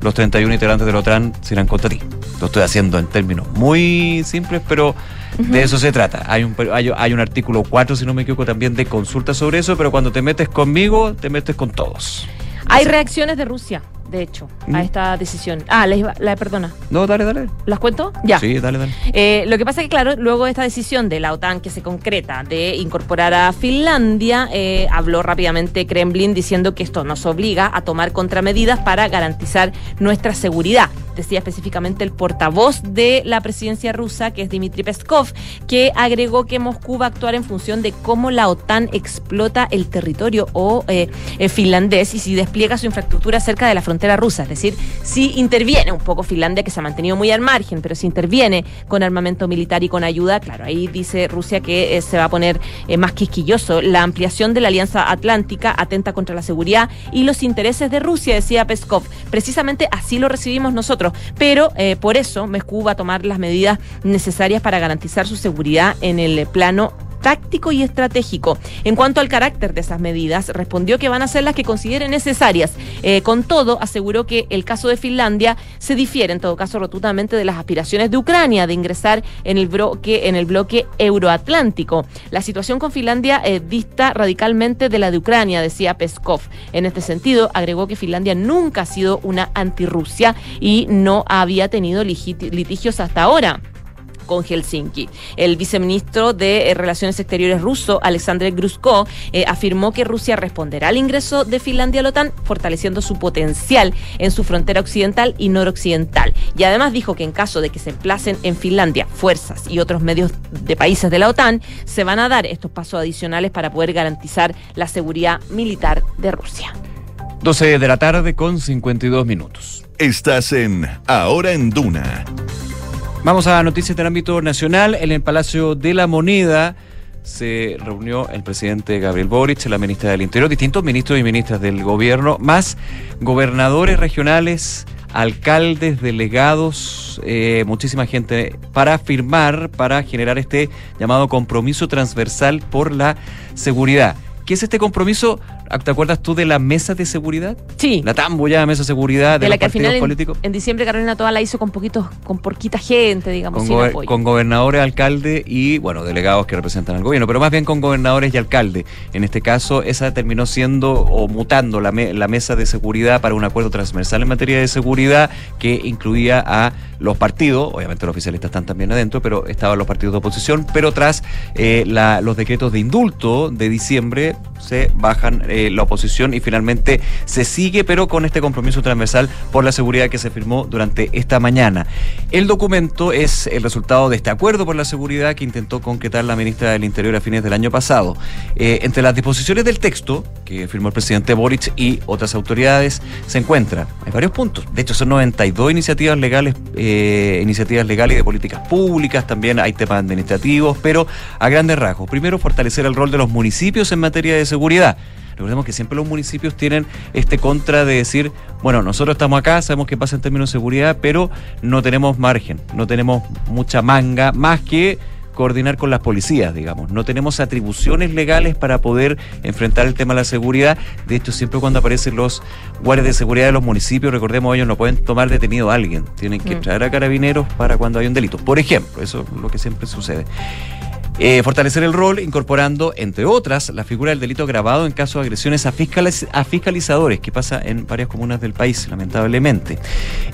los 31 integrantes de la OTAN se irán contra ti. Lo estoy haciendo en términos muy simples, pero de eso se trata. Hay un, hay, hay un artículo 4, si no me equivoco, también de consulta sobre eso, pero cuando te metes conmigo, te metes con todos. Hay reacciones de Rusia, de hecho, Mm. a esta decisión. Ah, la, la perdona. No, dale, dale. ¿Las cuento? Ya. Sí, dale, dale. Eh, lo que pasa es que, claro, luego de esta decisión de la OTAN que se concreta de incorporar a Finlandia, eh, habló rápidamente Kremlin diciendo que esto nos obliga a tomar contramedidas para garantizar nuestra seguridad. Decía específicamente el portavoz de la presidencia rusa, que es Dmitry Peskov, que agregó que Moscú va a actuar en función de cómo la OTAN explota el territorio o eh, finlandés y si despliega su infraestructura cerca de la frontera rusa. Es decir, si interviene un poco Finlandia, que se ha mantenido muy al margen, pero si interviene con armamento militar y con ayuda, claro, ahí dice Rusia que eh, se va a poner eh, más quisquilloso. La ampliación de la Alianza Atlántica atenta contra la seguridad y los intereses de Rusia, decía Peskov. Precisamente así lo recibimos nosotros, pero eh, por eso Moscú va a tomar las medidas necesarias para garantizar su seguridad en el plano táctico y estratégico. En cuanto al carácter de esas medidas, respondió que van a ser las que considere necesarias. Eh, con todo, aseguró que el caso de Finlandia se difiere, en todo caso, rotundamente de las aspiraciones de Ucrania de ingresar en el bloque, en el bloque euroatlántico. La situación con Finlandia eh, dista radicalmente de la de Ucrania, decía Peskov. En este sentido, agregó que Finlandia nunca ha sido una antirrusia y no había tenido litigios hasta ahora con Helsinki. El viceministro de eh, Relaciones Exteriores ruso, Alexander Grushko, eh, afirmó que Rusia responderá al ingreso de Finlandia a la OTAN, fortaleciendo su potencial en su frontera occidental y noroccidental. Y además dijo que en caso de que se emplacen en Finlandia fuerzas y otros medios de países de la OTAN, se van a dar estos pasos adicionales para poder garantizar la seguridad militar de Rusia. 12 de la tarde con 52 minutos. Estás en Ahora en Duna. Vamos a noticias del ámbito nacional. En el Palacio de la Moneda se reunió el presidente Gabriel Boric, la ministra del Interior, distintos ministros y ministras del gobierno, más gobernadores regionales, alcaldes, delegados, eh, muchísima gente para firmar, para generar este llamado compromiso transversal por la seguridad. ¿Qué es este compromiso? ¿Te acuerdas tú de la mesa de seguridad? Sí. La tan bullada mesa de seguridad de, de la los que al final en, políticos. en diciembre Carolina Toda la hizo con poquitos, con poquita gente, digamos, con, sin gober- apoyo. con gobernadores, alcaldes y, bueno, delegados que representan al gobierno, pero más bien con gobernadores y alcaldes. En este caso, esa terminó siendo o mutando la, me- la mesa de seguridad para un acuerdo transversal en materia de seguridad que incluía a los partidos, obviamente los oficialistas están también adentro, pero estaban los partidos de oposición, pero tras eh, la- los decretos de indulto de diciembre se bajan eh, la oposición y finalmente se sigue, pero con este compromiso transversal por la seguridad que se firmó durante esta mañana. El documento es el resultado de este acuerdo por la seguridad que intentó concretar la ministra del Interior a fines del año pasado. Eh, entre las disposiciones del texto que firmó el presidente Boric y otras autoridades se encuentra, hay varios puntos. De hecho, son 92 iniciativas legales, eh, iniciativas legales de políticas públicas, también hay temas administrativos, pero a grandes rasgos. Primero, fortalecer el rol de los municipios en materia de seguridad. Recordemos que siempre los municipios tienen este contra de decir, bueno, nosotros estamos acá, sabemos qué pasa en términos de seguridad, pero no tenemos margen, no tenemos mucha manga, más que coordinar con las policías, digamos. No tenemos atribuciones legales para poder enfrentar el tema de la seguridad. De hecho, siempre cuando aparecen los guardias de seguridad de los municipios, recordemos, ellos no pueden tomar detenido a alguien. Tienen que Mm. traer a carabineros para cuando hay un delito. Por ejemplo, eso es lo que siempre sucede. Eh, fortalecer el rol incorporando, entre otras, la figura del delito agravado en caso de agresiones a, a fiscalizadores, que pasa en varias comunas del país, lamentablemente.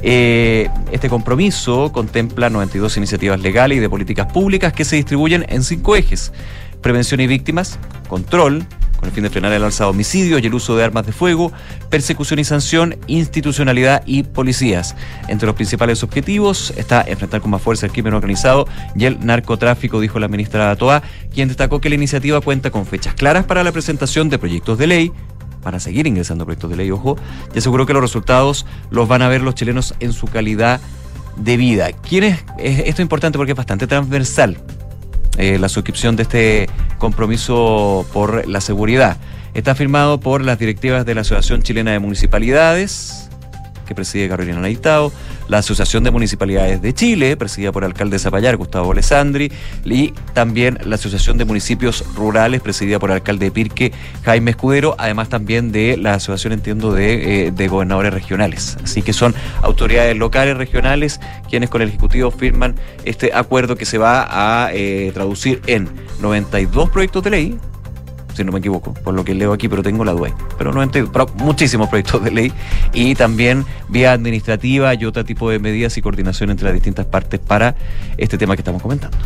Eh, este compromiso contempla 92 iniciativas legales y de políticas públicas que se distribuyen en cinco ejes. Prevención y víctimas, control, con el fin de frenar el alza de homicidios y el uso de armas de fuego, persecución y sanción, institucionalidad y policías. Entre los principales objetivos está enfrentar con más fuerza el crimen organizado y el narcotráfico, dijo la ministra Toa, quien destacó que la iniciativa cuenta con fechas claras para la presentación de proyectos de ley, van a seguir ingresando proyectos de ley, ojo, y aseguró que los resultados los van a ver los chilenos en su calidad de vida. Esto es importante porque es bastante transversal eh, la suscripción de este compromiso por la seguridad. Está firmado por las directivas de la Asociación Chilena de Municipalidades, que preside Carolina Leitao, la Asociación de Municipalidades de Chile, presidida por el alcalde de Zapallar, Gustavo Alessandri, y también la Asociación de Municipios Rurales, presidida por el alcalde de Pirque, Jaime Escudero, además también de la Asociación, entiendo, de, eh, de Gobernadores Regionales. Así que son autoridades locales, regionales, quienes con el Ejecutivo firman este acuerdo que se va a eh, traducir en 92 proyectos de ley, si no me equivoco, por lo que leo aquí, pero tengo la duda. Pero, 92, pero muchísimos proyectos de ley y también vía administrativa y otro tipo de medidas y coordinación entre las distintas partes para este tema que estamos comentando.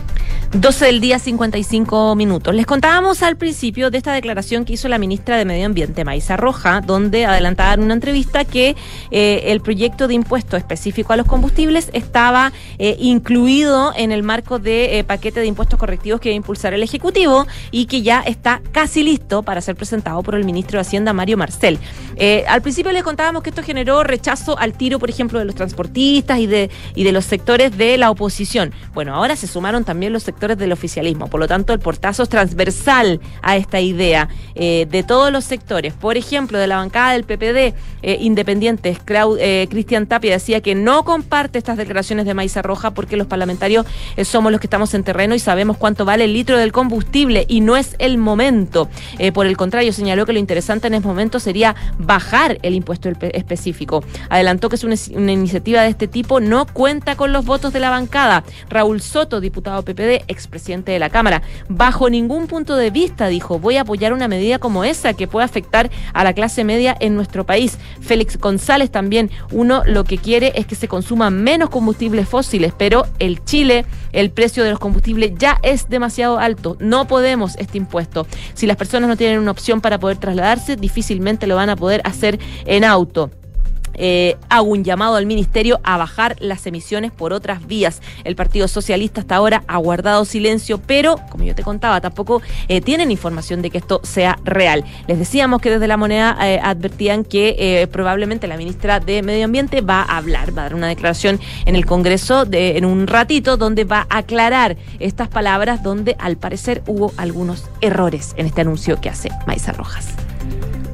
12 del día, 55 minutos. Les contábamos al principio de esta declaración que hizo la ministra de Medio Ambiente, Maísa Roja, donde adelantaba en una entrevista que eh, el proyecto de impuesto específico a los combustibles estaba eh, incluido en el marco de eh, paquete de impuestos correctivos que va a impulsar el Ejecutivo y que ya está casi listo para ser presentado por el ministro de Hacienda, Mario Marcel. Eh, al principio les contábamos que esto generó rechazo al tiro, por ejemplo, de los transportistas y de, y de los sectores de la oposición. Bueno, ahora se sumaron también los sectores del oficialismo, por lo tanto el portazo es transversal a esta idea eh, de todos los sectores. Por ejemplo, de la bancada del PPD eh, Independientes, eh, Cristian Tapia decía que no comparte estas declaraciones de Maiza Roja porque los parlamentarios somos los que estamos en terreno y sabemos cuánto vale el litro del combustible y no es el momento. Eh, por el contrario, señaló que lo interesante en ese momento sería bajar el impuesto espe- específico. Adelantó que es una, iniciativa de este tipo no cuenta con los votos de la bancada. Raúl Soto, diputado PPD, expresidente de la Cámara, bajo ningún punto de vista dijo, voy a apoyar una medida como esa que puede afectar a la clase media en nuestro país. Félix González también, uno lo que quiere es que se consuman menos combustibles fósiles, pero el Chile, el precio de los combustibles ya es demasiado alto. No podemos este impuesto. Si las personas no tienen una opción para poder trasladarse, difícilmente lo van a poder hacer en auto. Eh, hago un llamado al ministerio a bajar las emisiones por otras vías. El Partido Socialista hasta ahora ha guardado silencio, pero como yo te contaba, tampoco eh, tienen información de que esto sea real. Les decíamos que desde la moneda eh, advertían que probablemente la ministra de Medio Ambiente va a hablar, va a dar una declaración en el Congreso en un ratito donde va a aclarar estas palabras donde al parecer hubo algunos errores en este anuncio que hace Maiza Rojas.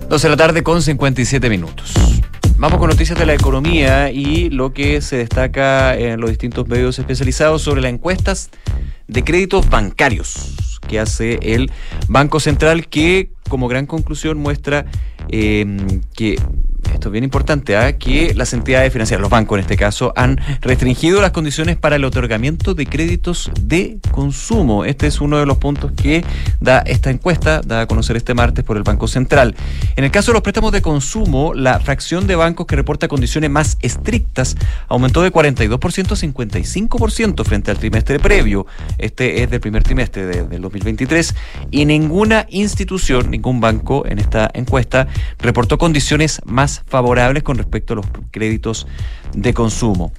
12 de la tarde con 57 minutos. Vamos con noticias de la economía y lo que se destaca en los distintos medios especializados sobre las encuestas de créditos bancarios que hace el Banco Central que como gran conclusión muestra eh, que esto es bien importante, ¿ah? que las entidades financieras, los bancos en este caso, han restringido las condiciones para el otorgamiento de créditos de consumo. Este es uno de los puntos que da esta encuesta, da a conocer este martes por el Banco Central. En el caso de los préstamos de consumo, la fracción de bancos que reporta condiciones más estrictas aumentó de 42% a 55% frente al trimestre previo. Este es del primer trimestre de- del 2023 y ninguna institución, ningún banco en esta encuesta reportó condiciones más favorables con respecto a los créditos de consumo.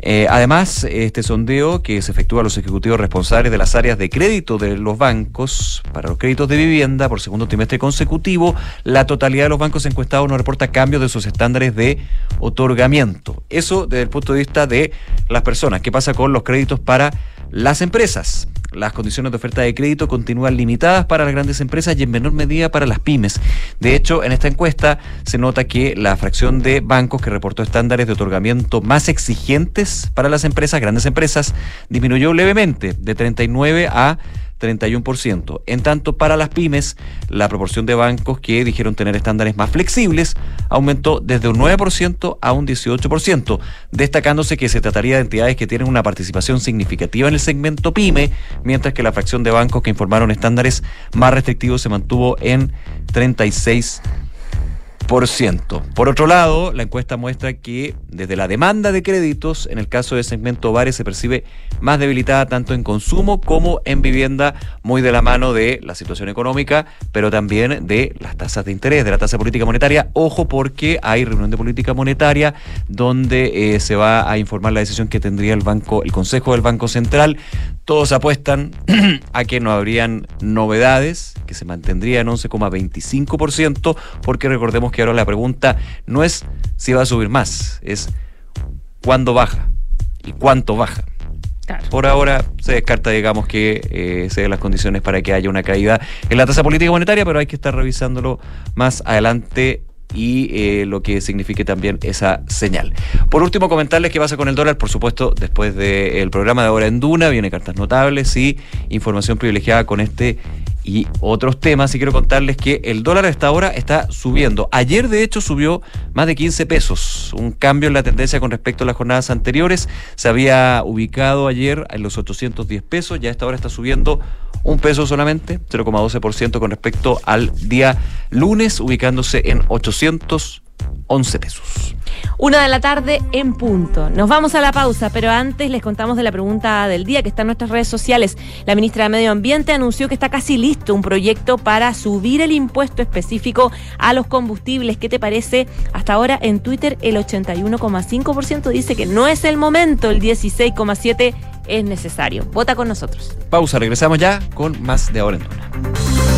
Eh, además, este sondeo que se efectúa a los ejecutivos responsables de las áreas de crédito de los bancos para los créditos de vivienda por segundo trimestre consecutivo, la totalidad de los bancos encuestados no reporta cambios de sus estándares de otorgamiento. Eso desde el punto de vista de las personas. ¿Qué pasa con los créditos para las empresas? Las condiciones de oferta de crédito continúan limitadas para las grandes empresas y en menor medida para las pymes. De hecho, en esta encuesta se nota que la fracción de bancos que reportó estándares de otorgamiento más exigentes para las empresas, grandes empresas, disminuyó levemente de 39 a 31%. En tanto, para las pymes, la proporción de bancos que dijeron tener estándares más flexibles aumentó desde un 9% a un 18%, destacándose que se trataría de entidades que tienen una participación significativa en el segmento pyme, mientras que la fracción de bancos que informaron estándares más restrictivos se mantuvo en 36%. Por otro lado, la encuesta muestra que desde la demanda de créditos, en el caso del segmento bares, se percibe más debilitada tanto en consumo como en vivienda, muy de la mano de la situación económica, pero también de las tasas de interés, de la tasa política monetaria. Ojo porque hay reunión de política monetaria donde eh, se va a informar la decisión que tendría el banco, el Consejo del Banco Central. Todos apuestan a que no habrían novedades, que se mantendría en 11,25%, porque recordemos que ahora la pregunta no es si va a subir más, es cuándo baja y cuánto baja. Por ahora se descarta, digamos, que eh, se den las condiciones para que haya una caída en la tasa política monetaria, pero hay que estar revisándolo más adelante y eh, lo que signifique también esa señal. Por último, comentarles qué pasa con el dólar, por supuesto, después del programa de Ahora en Duna, viene cartas notables y información privilegiada con este y otros temas. Y quiero contarles que el dólar a esta hora está subiendo. Ayer, de hecho, subió más de 15 pesos. Un cambio en la tendencia con respecto a las jornadas anteriores. Se había ubicado ayer en los 810 pesos. Ya a esta hora está subiendo un peso solamente, 0,12% con respecto al día lunes, ubicándose en 811 pesos. Una de la tarde en punto. Nos vamos a la pausa, pero antes les contamos de la pregunta del día que está en nuestras redes sociales. La ministra de Medio Ambiente anunció que está casi listo un proyecto para subir el impuesto específico a los combustibles. ¿Qué te parece? Hasta ahora en Twitter el 81,5% dice que no es el momento, el 16,7% es necesario. Vota con nosotros. Pausa, regresamos ya con más de ahora en Duna.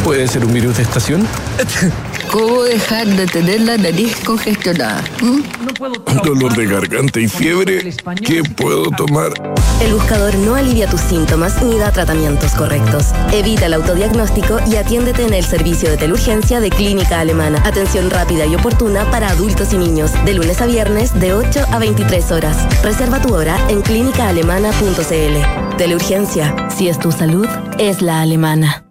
¿puede ser un virus de estación? ¿Cómo dejar de tener la nariz congestionada? ¿Mm? Dolor de garganta y fiebre. ¿Qué puedo tomar? El buscador no alivia tus síntomas ni da tratamientos correctos. Evita el autodiagnóstico y atiéndete en el servicio de teleurgencia de Clínica Alemana. Atención rápida y oportuna para adultos y niños, de lunes a viernes de 8 a 23 horas. Reserva tu hora en clínicaalemana.cl. Teleurgencia, si es tu salud, es la alemana.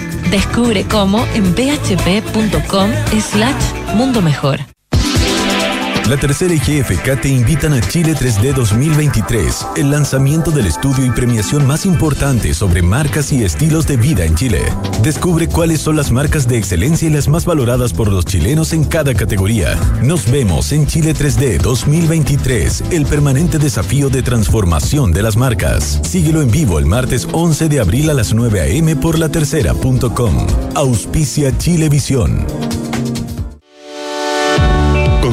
Descubre cómo en bhp.com slash mundo mejor. La tercera y GFK te invitan a Chile 3D 2023, el lanzamiento del estudio y premiación más importante sobre marcas y estilos de vida en Chile. Descubre cuáles son las marcas de excelencia y las más valoradas por los chilenos en cada categoría. Nos vemos en Chile 3D 2023, el permanente desafío de transformación de las marcas. Síguelo en vivo el martes 11 de abril a las 9 a.m. por latercera.com. Auspicia Chilevisión.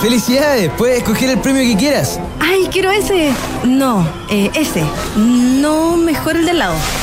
¡Felicidades! Puedes escoger el premio que quieras. ¡Ay, quiero ese! No, eh, ese. No, mejor el de al lado.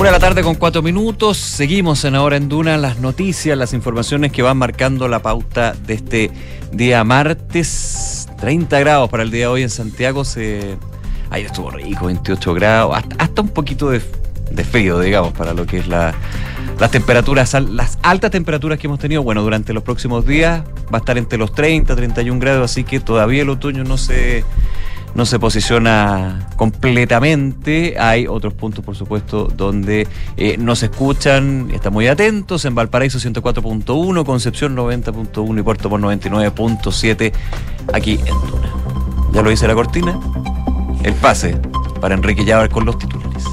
Una de la tarde con cuatro minutos. Seguimos en Ahora en Duna las noticias, las informaciones que van marcando la pauta de este día martes. 30 grados para el día de hoy en Santiago. Se... Ayer estuvo rico, 28 grados. Hasta, hasta un poquito de, de frío, digamos, para lo que es la, las temperaturas, las altas temperaturas que hemos tenido. Bueno, durante los próximos días va a estar entre los 30, 31 grados, así que todavía el otoño no se no se posiciona completamente. Hay otros puntos, por supuesto, donde eh, nos escuchan, están muy atentos. En Valparaíso 104.1, Concepción 90.1 y Puerto por 99.7 aquí en Duna. Ya lo dice la cortina. El pase para Enrique Llavar con los titulares.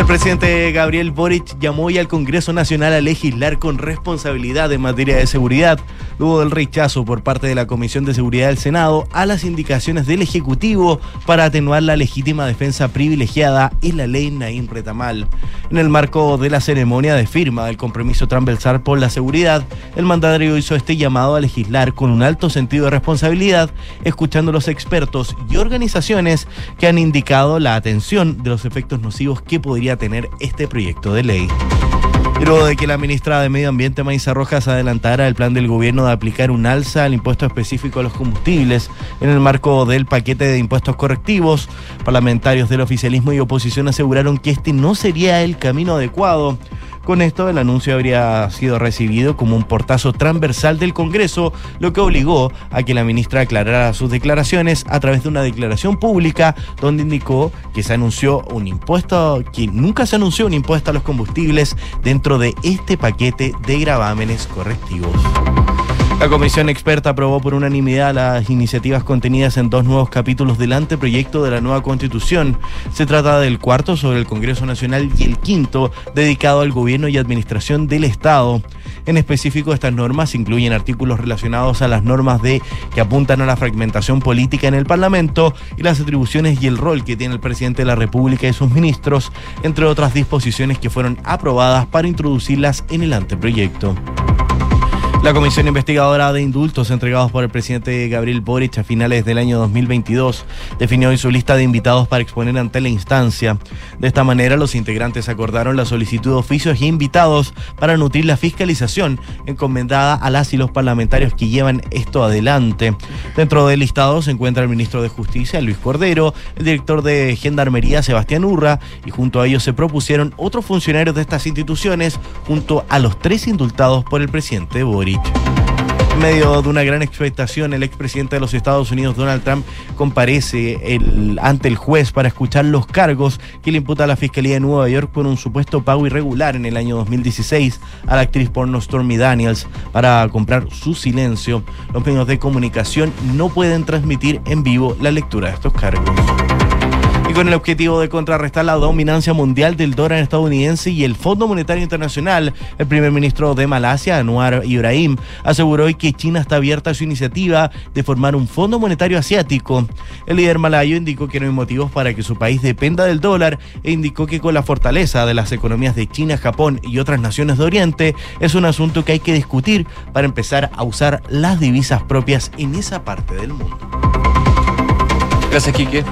El presidente Gabriel Boric llamó hoy al Congreso Nacional a legislar con responsabilidad en materia de seguridad, luego del rechazo por parte de la Comisión de Seguridad del Senado a las indicaciones del Ejecutivo para atenuar la legítima defensa privilegiada en la ley Naín Retamal. En el marco de la ceremonia de firma del compromiso transversal por la seguridad, el mandatario hizo este llamado a legislar con un alto sentido de responsabilidad, escuchando a los expertos y organizaciones que han indicado la atención de los efectos nocivos que podrían tener este proyecto de ley. Luego de que la ministra de Medio Ambiente, Maísa Rojas, adelantara el plan del gobierno de aplicar un alza al impuesto específico a los combustibles en el marco del paquete de impuestos correctivos, parlamentarios del oficialismo y oposición aseguraron que este no sería el camino adecuado. Con esto, el anuncio habría sido recibido como un portazo transversal del Congreso, lo que obligó a que la ministra aclarara sus declaraciones a través de una declaración pública donde indicó que se anunció un impuesto, que nunca se anunció un impuesto a los combustibles dentro de este paquete de gravámenes correctivos. La comisión experta aprobó por unanimidad las iniciativas contenidas en dos nuevos capítulos del anteproyecto de la nueva constitución. Se trata del cuarto sobre el Congreso Nacional y el quinto dedicado al gobierno y administración del Estado. En específico, estas normas incluyen artículos relacionados a las normas de que apuntan a la fragmentación política en el Parlamento y las atribuciones y el rol que tiene el presidente de la República y sus ministros, entre otras disposiciones que fueron aprobadas para introducirlas en el anteproyecto. La comisión investigadora de indultos entregados por el presidente Gabriel Boric a finales del año 2022 definió hoy su lista de invitados para exponer ante la instancia. De esta manera, los integrantes acordaron la solicitud de oficios y invitados para nutrir la fiscalización encomendada a las y los parlamentarios que llevan esto adelante. Dentro del listado se encuentra el ministro de Justicia, Luis Cordero, el director de Gendarmería, Sebastián Urra, y junto a ellos se propusieron otros funcionarios de estas instituciones, junto a los tres indultados por el presidente Boric. En medio de una gran expectación, el expresidente de los Estados Unidos, Donald Trump, comparece ante el juez para escuchar los cargos que le imputa a la Fiscalía de Nueva York por un supuesto pago irregular en el año 2016 a la actriz porno Stormy Daniels para comprar su silencio. Los medios de comunicación no pueden transmitir en vivo la lectura de estos cargos. Y con el objetivo de contrarrestar la dominancia mundial del dólar estadounidense y el Fondo Monetario Internacional, el primer ministro de Malasia, Anwar Ibrahim, aseguró hoy que China está abierta a su iniciativa de formar un Fondo Monetario Asiático. El líder malayo indicó que no hay motivos para que su país dependa del dólar e indicó que con la fortaleza de las economías de China, Japón y otras naciones de Oriente es un asunto que hay que discutir para empezar a usar las divisas propias en esa parte del mundo. Gracias, Quique.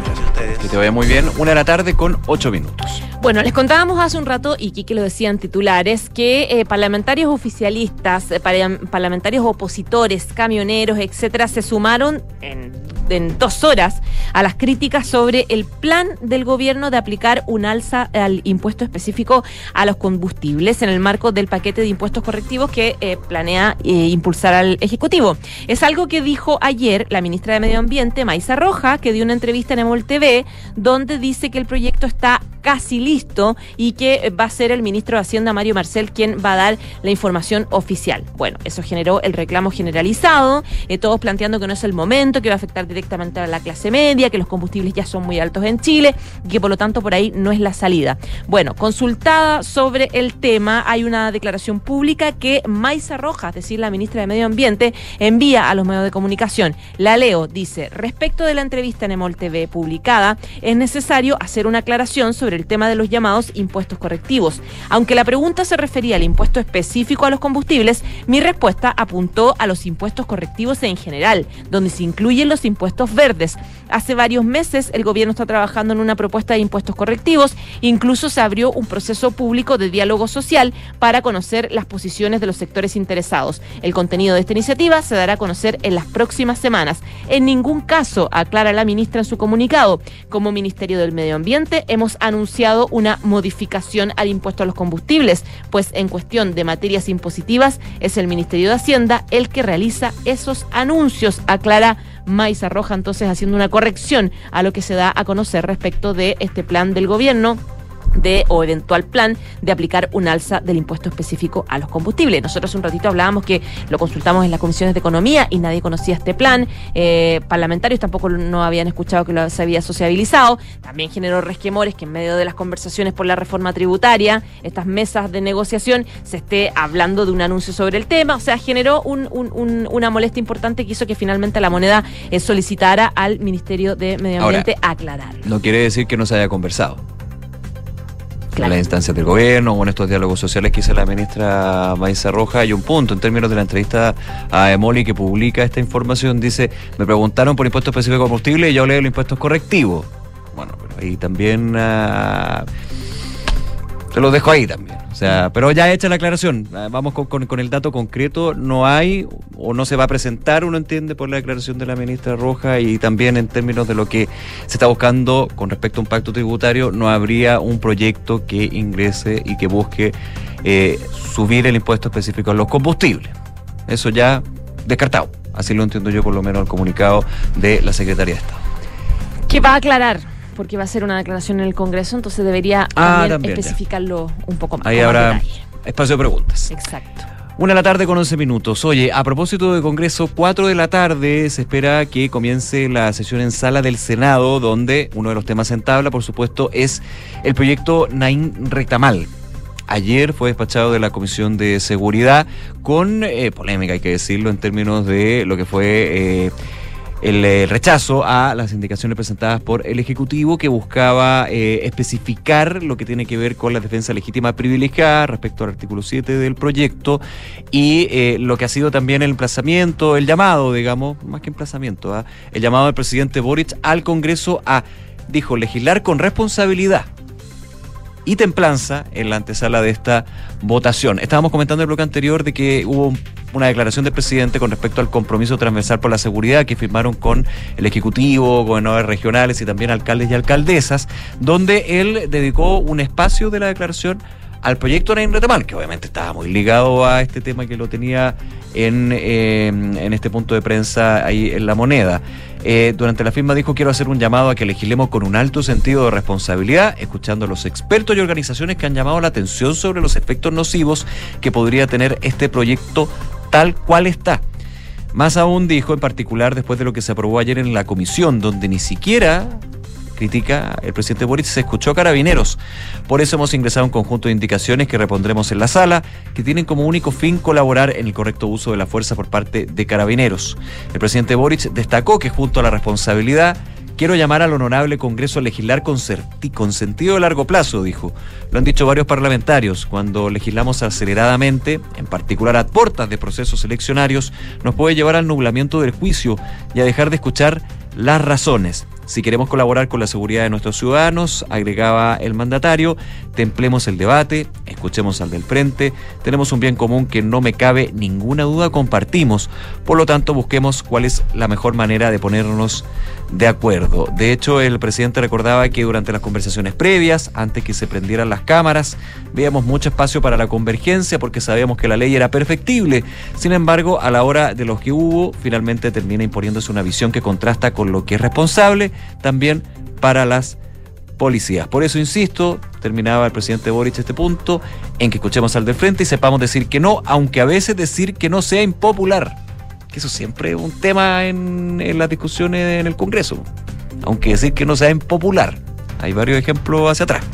Que te vaya muy bien. Una de la tarde con ocho minutos. Bueno, les contábamos hace un rato, y Kike lo decían titulares, que eh, parlamentarios oficialistas, eh, parlamentarios opositores, camioneros, etcétera, se sumaron en, en dos horas a las críticas sobre el plan del gobierno de aplicar un alza al impuesto específico a los combustibles en el marco del paquete de impuestos correctivos que eh, planea impulsar al Ejecutivo. Es algo que dijo ayer la ministra de Medio Ambiente, Maisa Roja, que dio una entrevista en Emol TV, donde dice que el proyecto está casi listo y que va a ser el ministro de Hacienda, Mario Marcel, quien va a dar la información oficial. Bueno, eso generó el reclamo generalizado, eh, todos planteando que no es el momento, que va a afectar directamente a la clase media, que los combustibles ya son muy altos en Chile y que por lo tanto por ahí no es la salida. Bueno, consultada sobre el tema, hay una declaración pública que Maisa Rojas, es decir, la ministra de Medio Ambiente, envía a los medios de comunicación. La leo, dice, respecto de la entrevista en Emol TV publicada, es necesario hacer una aclaración sobre el tema de los llamados impuestos correctivos. Aunque la pregunta se refería al impuesto específico a los combustibles, mi respuesta apuntó a los impuestos correctivos en general, donde se incluyen los impuestos verdes. Hace varios meses el gobierno está trabajando en una propuesta de impuestos correctivos, incluso se abrió un proceso público de diálogo social para conocer las posiciones de los sectores interesados. El contenido de esta iniciativa se dará a conocer en las próximas semanas. En ningún caso, aclara la ministra en su comunicado, como Ministerio del Medio Ambiente hemos anunciado una modificación al impuesto a los combustibles, pues en cuestión de materias impositivas es el Ministerio de Hacienda el que realiza esos anuncios, aclara Maiza Roja, entonces haciendo una corrección a lo que se da a conocer respecto de este plan del gobierno de o eventual plan de aplicar un alza del impuesto específico a los combustibles. Nosotros un ratito hablábamos que lo consultamos en las comisiones de economía y nadie conocía este plan. Eh, parlamentarios tampoco no habían escuchado que lo se había sociabilizado. También generó resquemores que en medio de las conversaciones por la reforma tributaria, estas mesas de negociación, se esté hablando de un anuncio sobre el tema. O sea, generó un- un- un- una molestia importante que hizo que finalmente la moneda eh, solicitara al Ministerio de Medio Ahora, Ambiente aclarar. No quiere decir que no se haya conversado. En las instancias del gobierno o en estos diálogos sociales que hizo la ministra Maiza Roja hay un punto en términos de la entrevista a Emoli que publica esta información. Dice, me preguntaron por impuesto específico de combustible y yo hablé de los impuestos correctivos. Bueno, pero ahí también... ah, se lo dejo ahí también. O sea, pero ya hecha la aclaración. Ah, Vamos con, el dato concreto. No hay o no se va a presentar, uno entiende, por la declaración de la ministra Roja y también en términos de lo que se está buscando con respecto a un pacto tributario, no habría un proyecto que ingrese y que busque eh, subir el impuesto específico a los combustibles. Eso ya descartado. Así lo entiendo yo, por lo menos, el comunicado de la Secretaría de Estado. Que va a aclarar, porque va a ser una declaración en el Congreso, entonces debería Ah, también también, ya. especificarlo un poco más. Ahí habrá espacio de preguntas. Exacto. Una de la tarde con 11 minutos. Oye, a propósito de Congreso, 4 de la tarde se espera que comience la sesión en sala del Senado, donde uno de los temas en tabla, por supuesto, es el proyecto Naín Rectamal. Ayer fue despachado de la Comisión de Seguridad con eh, polémica, hay que decirlo, en términos de lo que fue eh, el eh, rechazo a las indicaciones presentadas por el Ejecutivo que buscaba eh, especificar lo que tiene que ver con la defensa legítima privilegiada respecto al artículo 7 del proyecto y eh, lo que ha sido también el emplazamiento, el llamado, digamos, más que emplazamiento, ¿ah? el llamado del presidente Boric al Congreso a, dijo, legislar con responsabilidad y templanza en la antesala de esta votación. Estábamos comentando en el bloque anterior de que hubo un- una declaración del presidente con respecto al compromiso transversal por la seguridad que firmaron con el Ejecutivo, gobernadores regionales y también alcaldes y alcaldesas, donde él dedicó un espacio de la declaración al proyecto Naim Retamal, que obviamente estaba muy ligado a este tema que lo tenía en, eh, en este punto de prensa ahí en la moneda. Eh, durante la firma dijo quiero hacer un llamado a que legislemos con un alto sentido de responsabilidad, escuchando a los expertos y organizaciones que han llamado la atención sobre los efectos nocivos que podría tener este proyecto tal cual está. Más aún dijo, en particular después de lo que se aprobó ayer en la comisión, donde ni siquiera critica el presidente Boric, se escuchó carabineros. Por eso hemos ingresado un conjunto de indicaciones que repondremos en la sala, que tienen como único fin colaborar en el correcto uso de la fuerza por parte de carabineros. El presidente Boric destacó que junto a la responsabilidad, quiero llamar al honorable Congreso a legislar con, con sentido de largo plazo, dijo. Lo han dicho varios parlamentarios, cuando legislamos aceleradamente, en particular a puertas de procesos eleccionarios, nos puede llevar al nublamiento del juicio y a dejar de escuchar las razones. Si queremos colaborar con la seguridad de nuestros ciudadanos, agregaba el mandatario, templemos el debate, escuchemos al del frente, tenemos un bien común que no me cabe ninguna duda compartimos, por lo tanto busquemos cuál es la mejor manera de ponernos de acuerdo. De hecho, el presidente recordaba que durante las conversaciones previas, antes que se prendieran las cámaras, veíamos mucho espacio para la convergencia porque sabíamos que la ley era perfectible. Sin embargo, a la hora de los que hubo, finalmente termina imponiéndose una visión que contrasta con lo que es responsable también para las policías. Por eso insisto, terminaba el presidente Boric este punto, en que escuchemos al del frente y sepamos decir que no, aunque a veces decir que no sea impopular. Que eso siempre es un tema en, las discusiones en el Congreso. Aunque decir que no sea impopular. Hay varios ejemplos hacia atrás.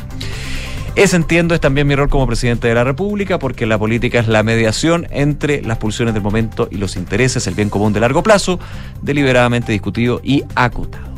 Ese entiendo es también mi rol como presidente de la República, porque la política es la mediación entre las pulsiones del momento y los intereses, el bien común de largo plazo, deliberadamente discutido y acotado.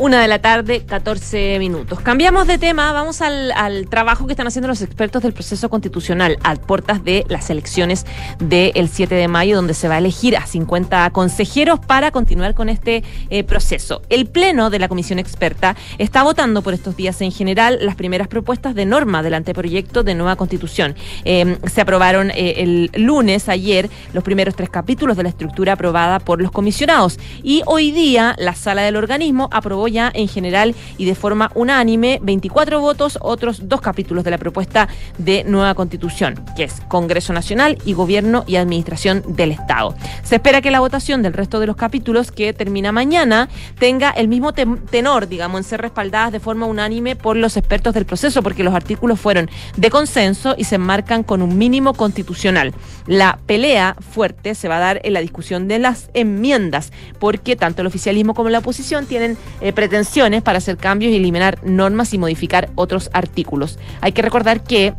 Una de la tarde, 14 minutos. Cambiamos de tema, vamos al, trabajo que están haciendo los expertos del proceso constitucional a puertas de las elecciones del 7 de mayo, donde se va a elegir a 50 consejeros para continuar con este eh, proceso. El Pleno de la Comisión Experta está votando por estos días en general las primeras propuestas de norma del anteproyecto de nueva constitución. Eh, se aprobaron eh, el lunes, ayer, los primeros tres capítulos de la estructura aprobada por los comisionados y hoy día la sala del organismo aprobó apoya en general y de forma unánime 24 votos otros dos capítulos de la propuesta de nueva constitución, que es Congreso Nacional y Gobierno y Administración del Estado. Se espera que la votación del resto de los capítulos, que termina mañana, tenga el mismo tenor, digamos, en ser respaldadas de forma unánime por los expertos del proceso, porque los artículos fueron de consenso y se enmarcan con un mínimo constitucional. La pelea fuerte se va a dar en la discusión de las enmiendas, porque tanto el oficialismo como la oposición tienen eh, pretensiones para hacer cambios y eliminar normas y modificar otros artículos. Hay que recordar que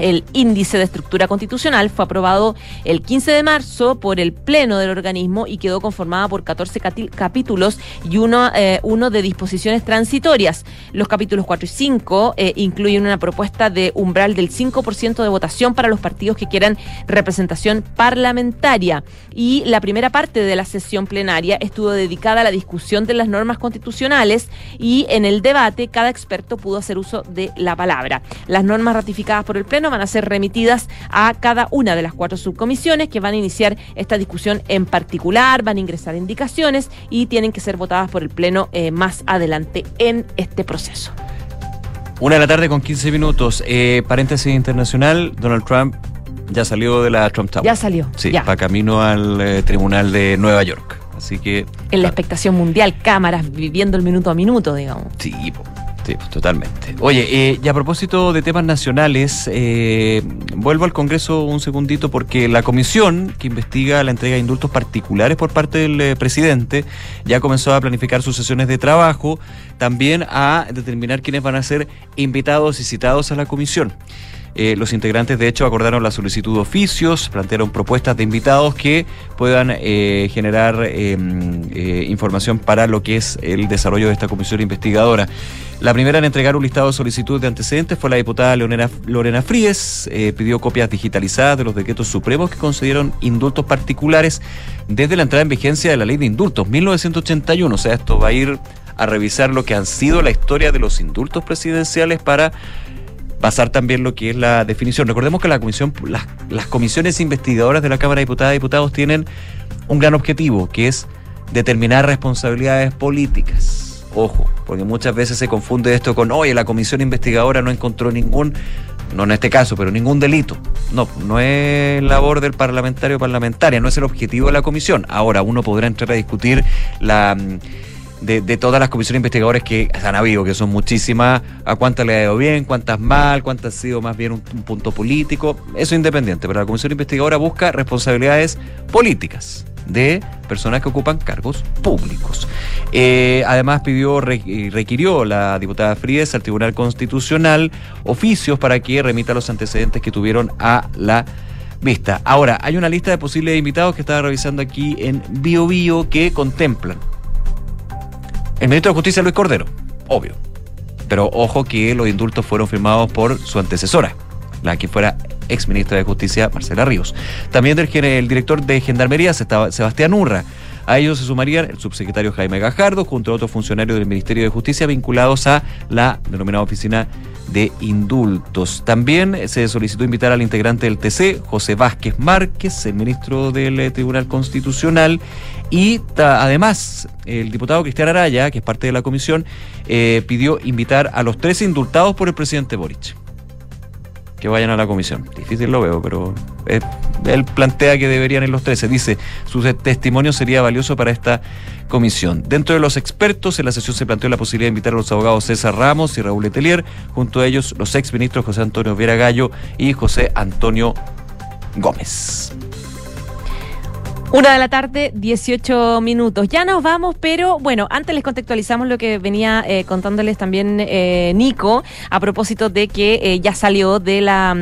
el índice de estructura constitucional fue aprobado el 15 de marzo por el Pleno del organismo y quedó conformada por 14 capítulos y uno, eh, uno de disposiciones transitorias. Los capítulos 4 y 5 eh, incluyen una propuesta de umbral del 5% de votación para los partidos que quieran representación parlamentaria. Y la primera parte de la sesión plenaria estuvo dedicada a la discusión de las normas constitucionales y en el debate cada experto pudo hacer uso de la palabra. Las normas ratificadas por el Pleno van a ser remitidas a cada una de las cuatro subcomisiones que van a iniciar esta discusión en particular, van a ingresar indicaciones y tienen que ser votadas por el Pleno eh, más adelante en este proceso. Una de la tarde con 15 minutos. Eh, paréntesis internacional, Donald Trump ya salió de la Trump Tower. Ya salió. Sí, va camino al eh, Tribunal de Nueva York. Así que. En la expectación mundial, cámaras viviendo el minuto a minuto, digamos. Sí, Sí, totalmente. Oye, eh, y a propósito de temas nacionales, eh, vuelvo al Congreso un segundito porque la comisión que investiga la entrega de indultos particulares por parte del eh, presidente ya comenzó a planificar sus sesiones de trabajo, también a determinar quiénes van a ser invitados y citados a la comisión. Eh, los integrantes, de hecho, acordaron la solicitud de oficios, plantearon propuestas de invitados que puedan eh, generar em, eh, información para lo que es el desarrollo de esta comisión investigadora. La primera en entregar un listado de solicitudes de antecedentes fue la diputada Lorena, Lorena Fríes. pidió copias digitalizadas de los decretos supremos que concedieron indultos particulares desde la entrada en vigencia de la ley de indultos 1981. O sea, esto va a ir a revisar lo que han sido la historia de los indultos presidenciales para pasar también lo que es la definición. Recordemos que la comisión, las, comisiones investigadoras de la Cámara de Diputadas y Diputados tienen un gran objetivo, que es determinar responsabilidades políticas. Ojo, porque muchas veces se confunde esto con, oye, la comisión investigadora no encontró ningún, no en este caso, pero ningún delito. No, no es labor del parlamentario o parlamentaria, no es el objetivo de la comisión. Ahora, uno podrá entrar a discutir la de, todas las comisiones investigadoras que han habido, que son muchísimas, a cuántas le ha ido bien, cuántas mal, cuántas ha sido más bien un, punto político, eso es independiente, pero la comisión investigadora busca responsabilidades políticas de personas que ocupan cargos públicos. Eh, además pidió, requirió la diputada Fríes al Tribunal Constitucional oficios para que remita los antecedentes que tuvieron a la vista. Ahora, hay una lista de posibles invitados que estaba revisando aquí en BioBio Bio que contemplan el ministro de Justicia Luis Cordero, obvio. Pero ojo que los indultos fueron firmados por su antecesora, la que fuera ex ministra de Justicia, Marcela Ríos. También del el director de Gendarmería, Sebastián Urra. A ellos se sumarían el subsecretario Jaime Gajardo, junto a otros funcionarios del Ministerio de Justicia vinculados a la denominada Oficina de Indultos. También se solicitó invitar al integrante del TC, José Vázquez Márquez, el ministro del eh, Tribunal Constitucional, y además, el diputado Cristian Araya, que es parte de la comisión, eh, pidió invitar a los tres indultados por el presidente Boric. Que vayan a la comisión. Difícil lo veo, pero él plantea que deberían ir los 13. Dice, su testimonio sería valioso para esta comisión. Dentro de los expertos, en la sesión se planteó la posibilidad de invitar a los abogados César Ramos y Raúl Letelier, junto a ellos los ex ministros José Antonio Viera Gallo y José Antonio Gómez. Una de la tarde, 18 minutos. Ya nos vamos, pero bueno, antes les contextualizamos lo que venía eh, contándoles también eh, Nico a propósito de que eh, ya salió de la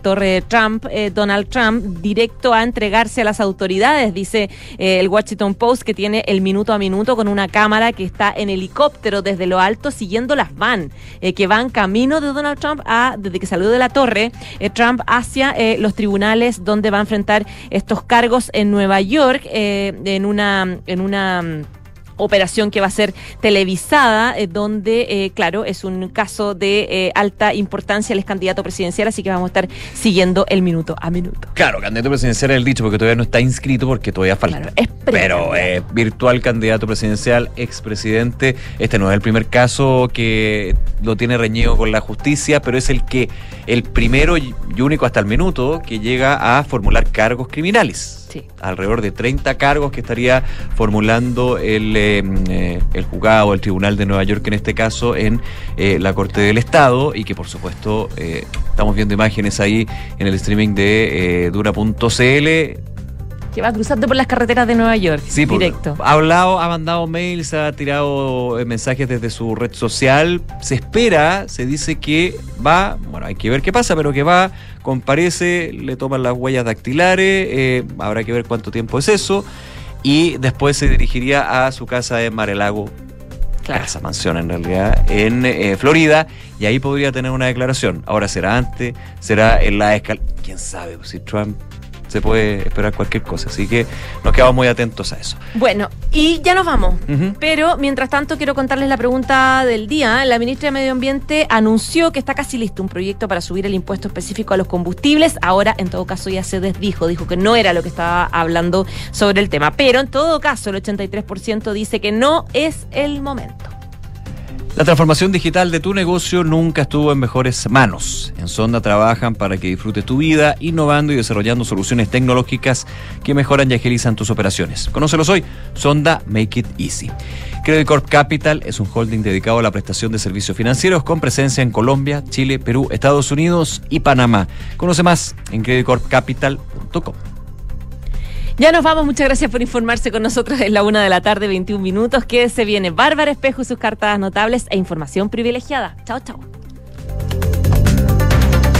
torre Trump, Donald Trump, directo a entregarse a las autoridades, dice el Washington Post, que tiene el minuto a minuto con una cámara que está en helicóptero desde lo alto siguiendo las van, que van camino de Donald Trump a, desde que salió de la torre, Trump hacia los tribunales donde va a enfrentar estos cargos en Nueva Nueva York eh, en una en una operación que va a ser televisada, eh, donde, eh, claro, es un caso de eh, alta importancia, él es candidato presidencial, así que vamos a estar siguiendo el minuto a minuto. Claro, candidato presidencial es el dicho porque todavía no está inscrito porque todavía falta. Claro, es Pero virtual candidato presidencial, expresidente. Este no es el primer caso que lo tiene reñido con la justicia, pero es el que el primero y único hasta el minuto que llega a formular cargos criminales. Sí. Alrededor de 30 cargos que estaría formulando el, eh, eh, el juzgado, el Tribunal de Nueva York en este caso, en eh, la Corte del Estado y que por supuesto eh, estamos viendo imágenes ahí en el streaming de dura.cl Que va cruzando por las carreteras de Nueva York, Sí, directo. ha hablado, ha mandado mails, ha tirado mensajes desde su red social. Se espera, se dice que va, bueno, hay que ver qué pasa, pero que va, comparece, le toman las huellas dactilares, eh, habrá que ver cuánto tiempo es eso, y después se dirigiría a su casa en Marelago. Casa, mansión en realidad, en eh, Florida, y ahí podría tener una declaración. Ahora será antes, será en la escala. Quién sabe, pues, si Trump se puede esperar cualquier cosa. Así que nos quedamos muy atentos a eso. Bueno, y ya nos vamos. Pero mientras tanto quiero contarles la pregunta del día. La ministra de Medio Ambiente anunció que está casi listo un proyecto para subir el impuesto específico a los combustibles. Ahora, en todo caso, ya se desdijo, dijo que no era lo que estaba hablando sobre el tema. Pero en todo caso, el 83% dice que no es el momento. La transformación digital de tu negocio nunca estuvo en mejores manos. En Sonda trabajan para que disfrutes tu vida, innovando y desarrollando soluciones tecnológicas que mejoran y agilizan tus operaciones. Conócelos hoy. Sonda Make It Easy. Credit Corp Capital es un holding dedicado a la prestación de servicios financieros con presencia en Colombia, Chile, Perú, Estados Unidos y Panamá. Conoce más en creditcorpcapital.com. Ya nos vamos, muchas gracias por informarse con nosotros en la una de la tarde, 21 minutos. Que se viene Bárbara Espejo y sus cartas notables e información privilegiada. Chao, chao.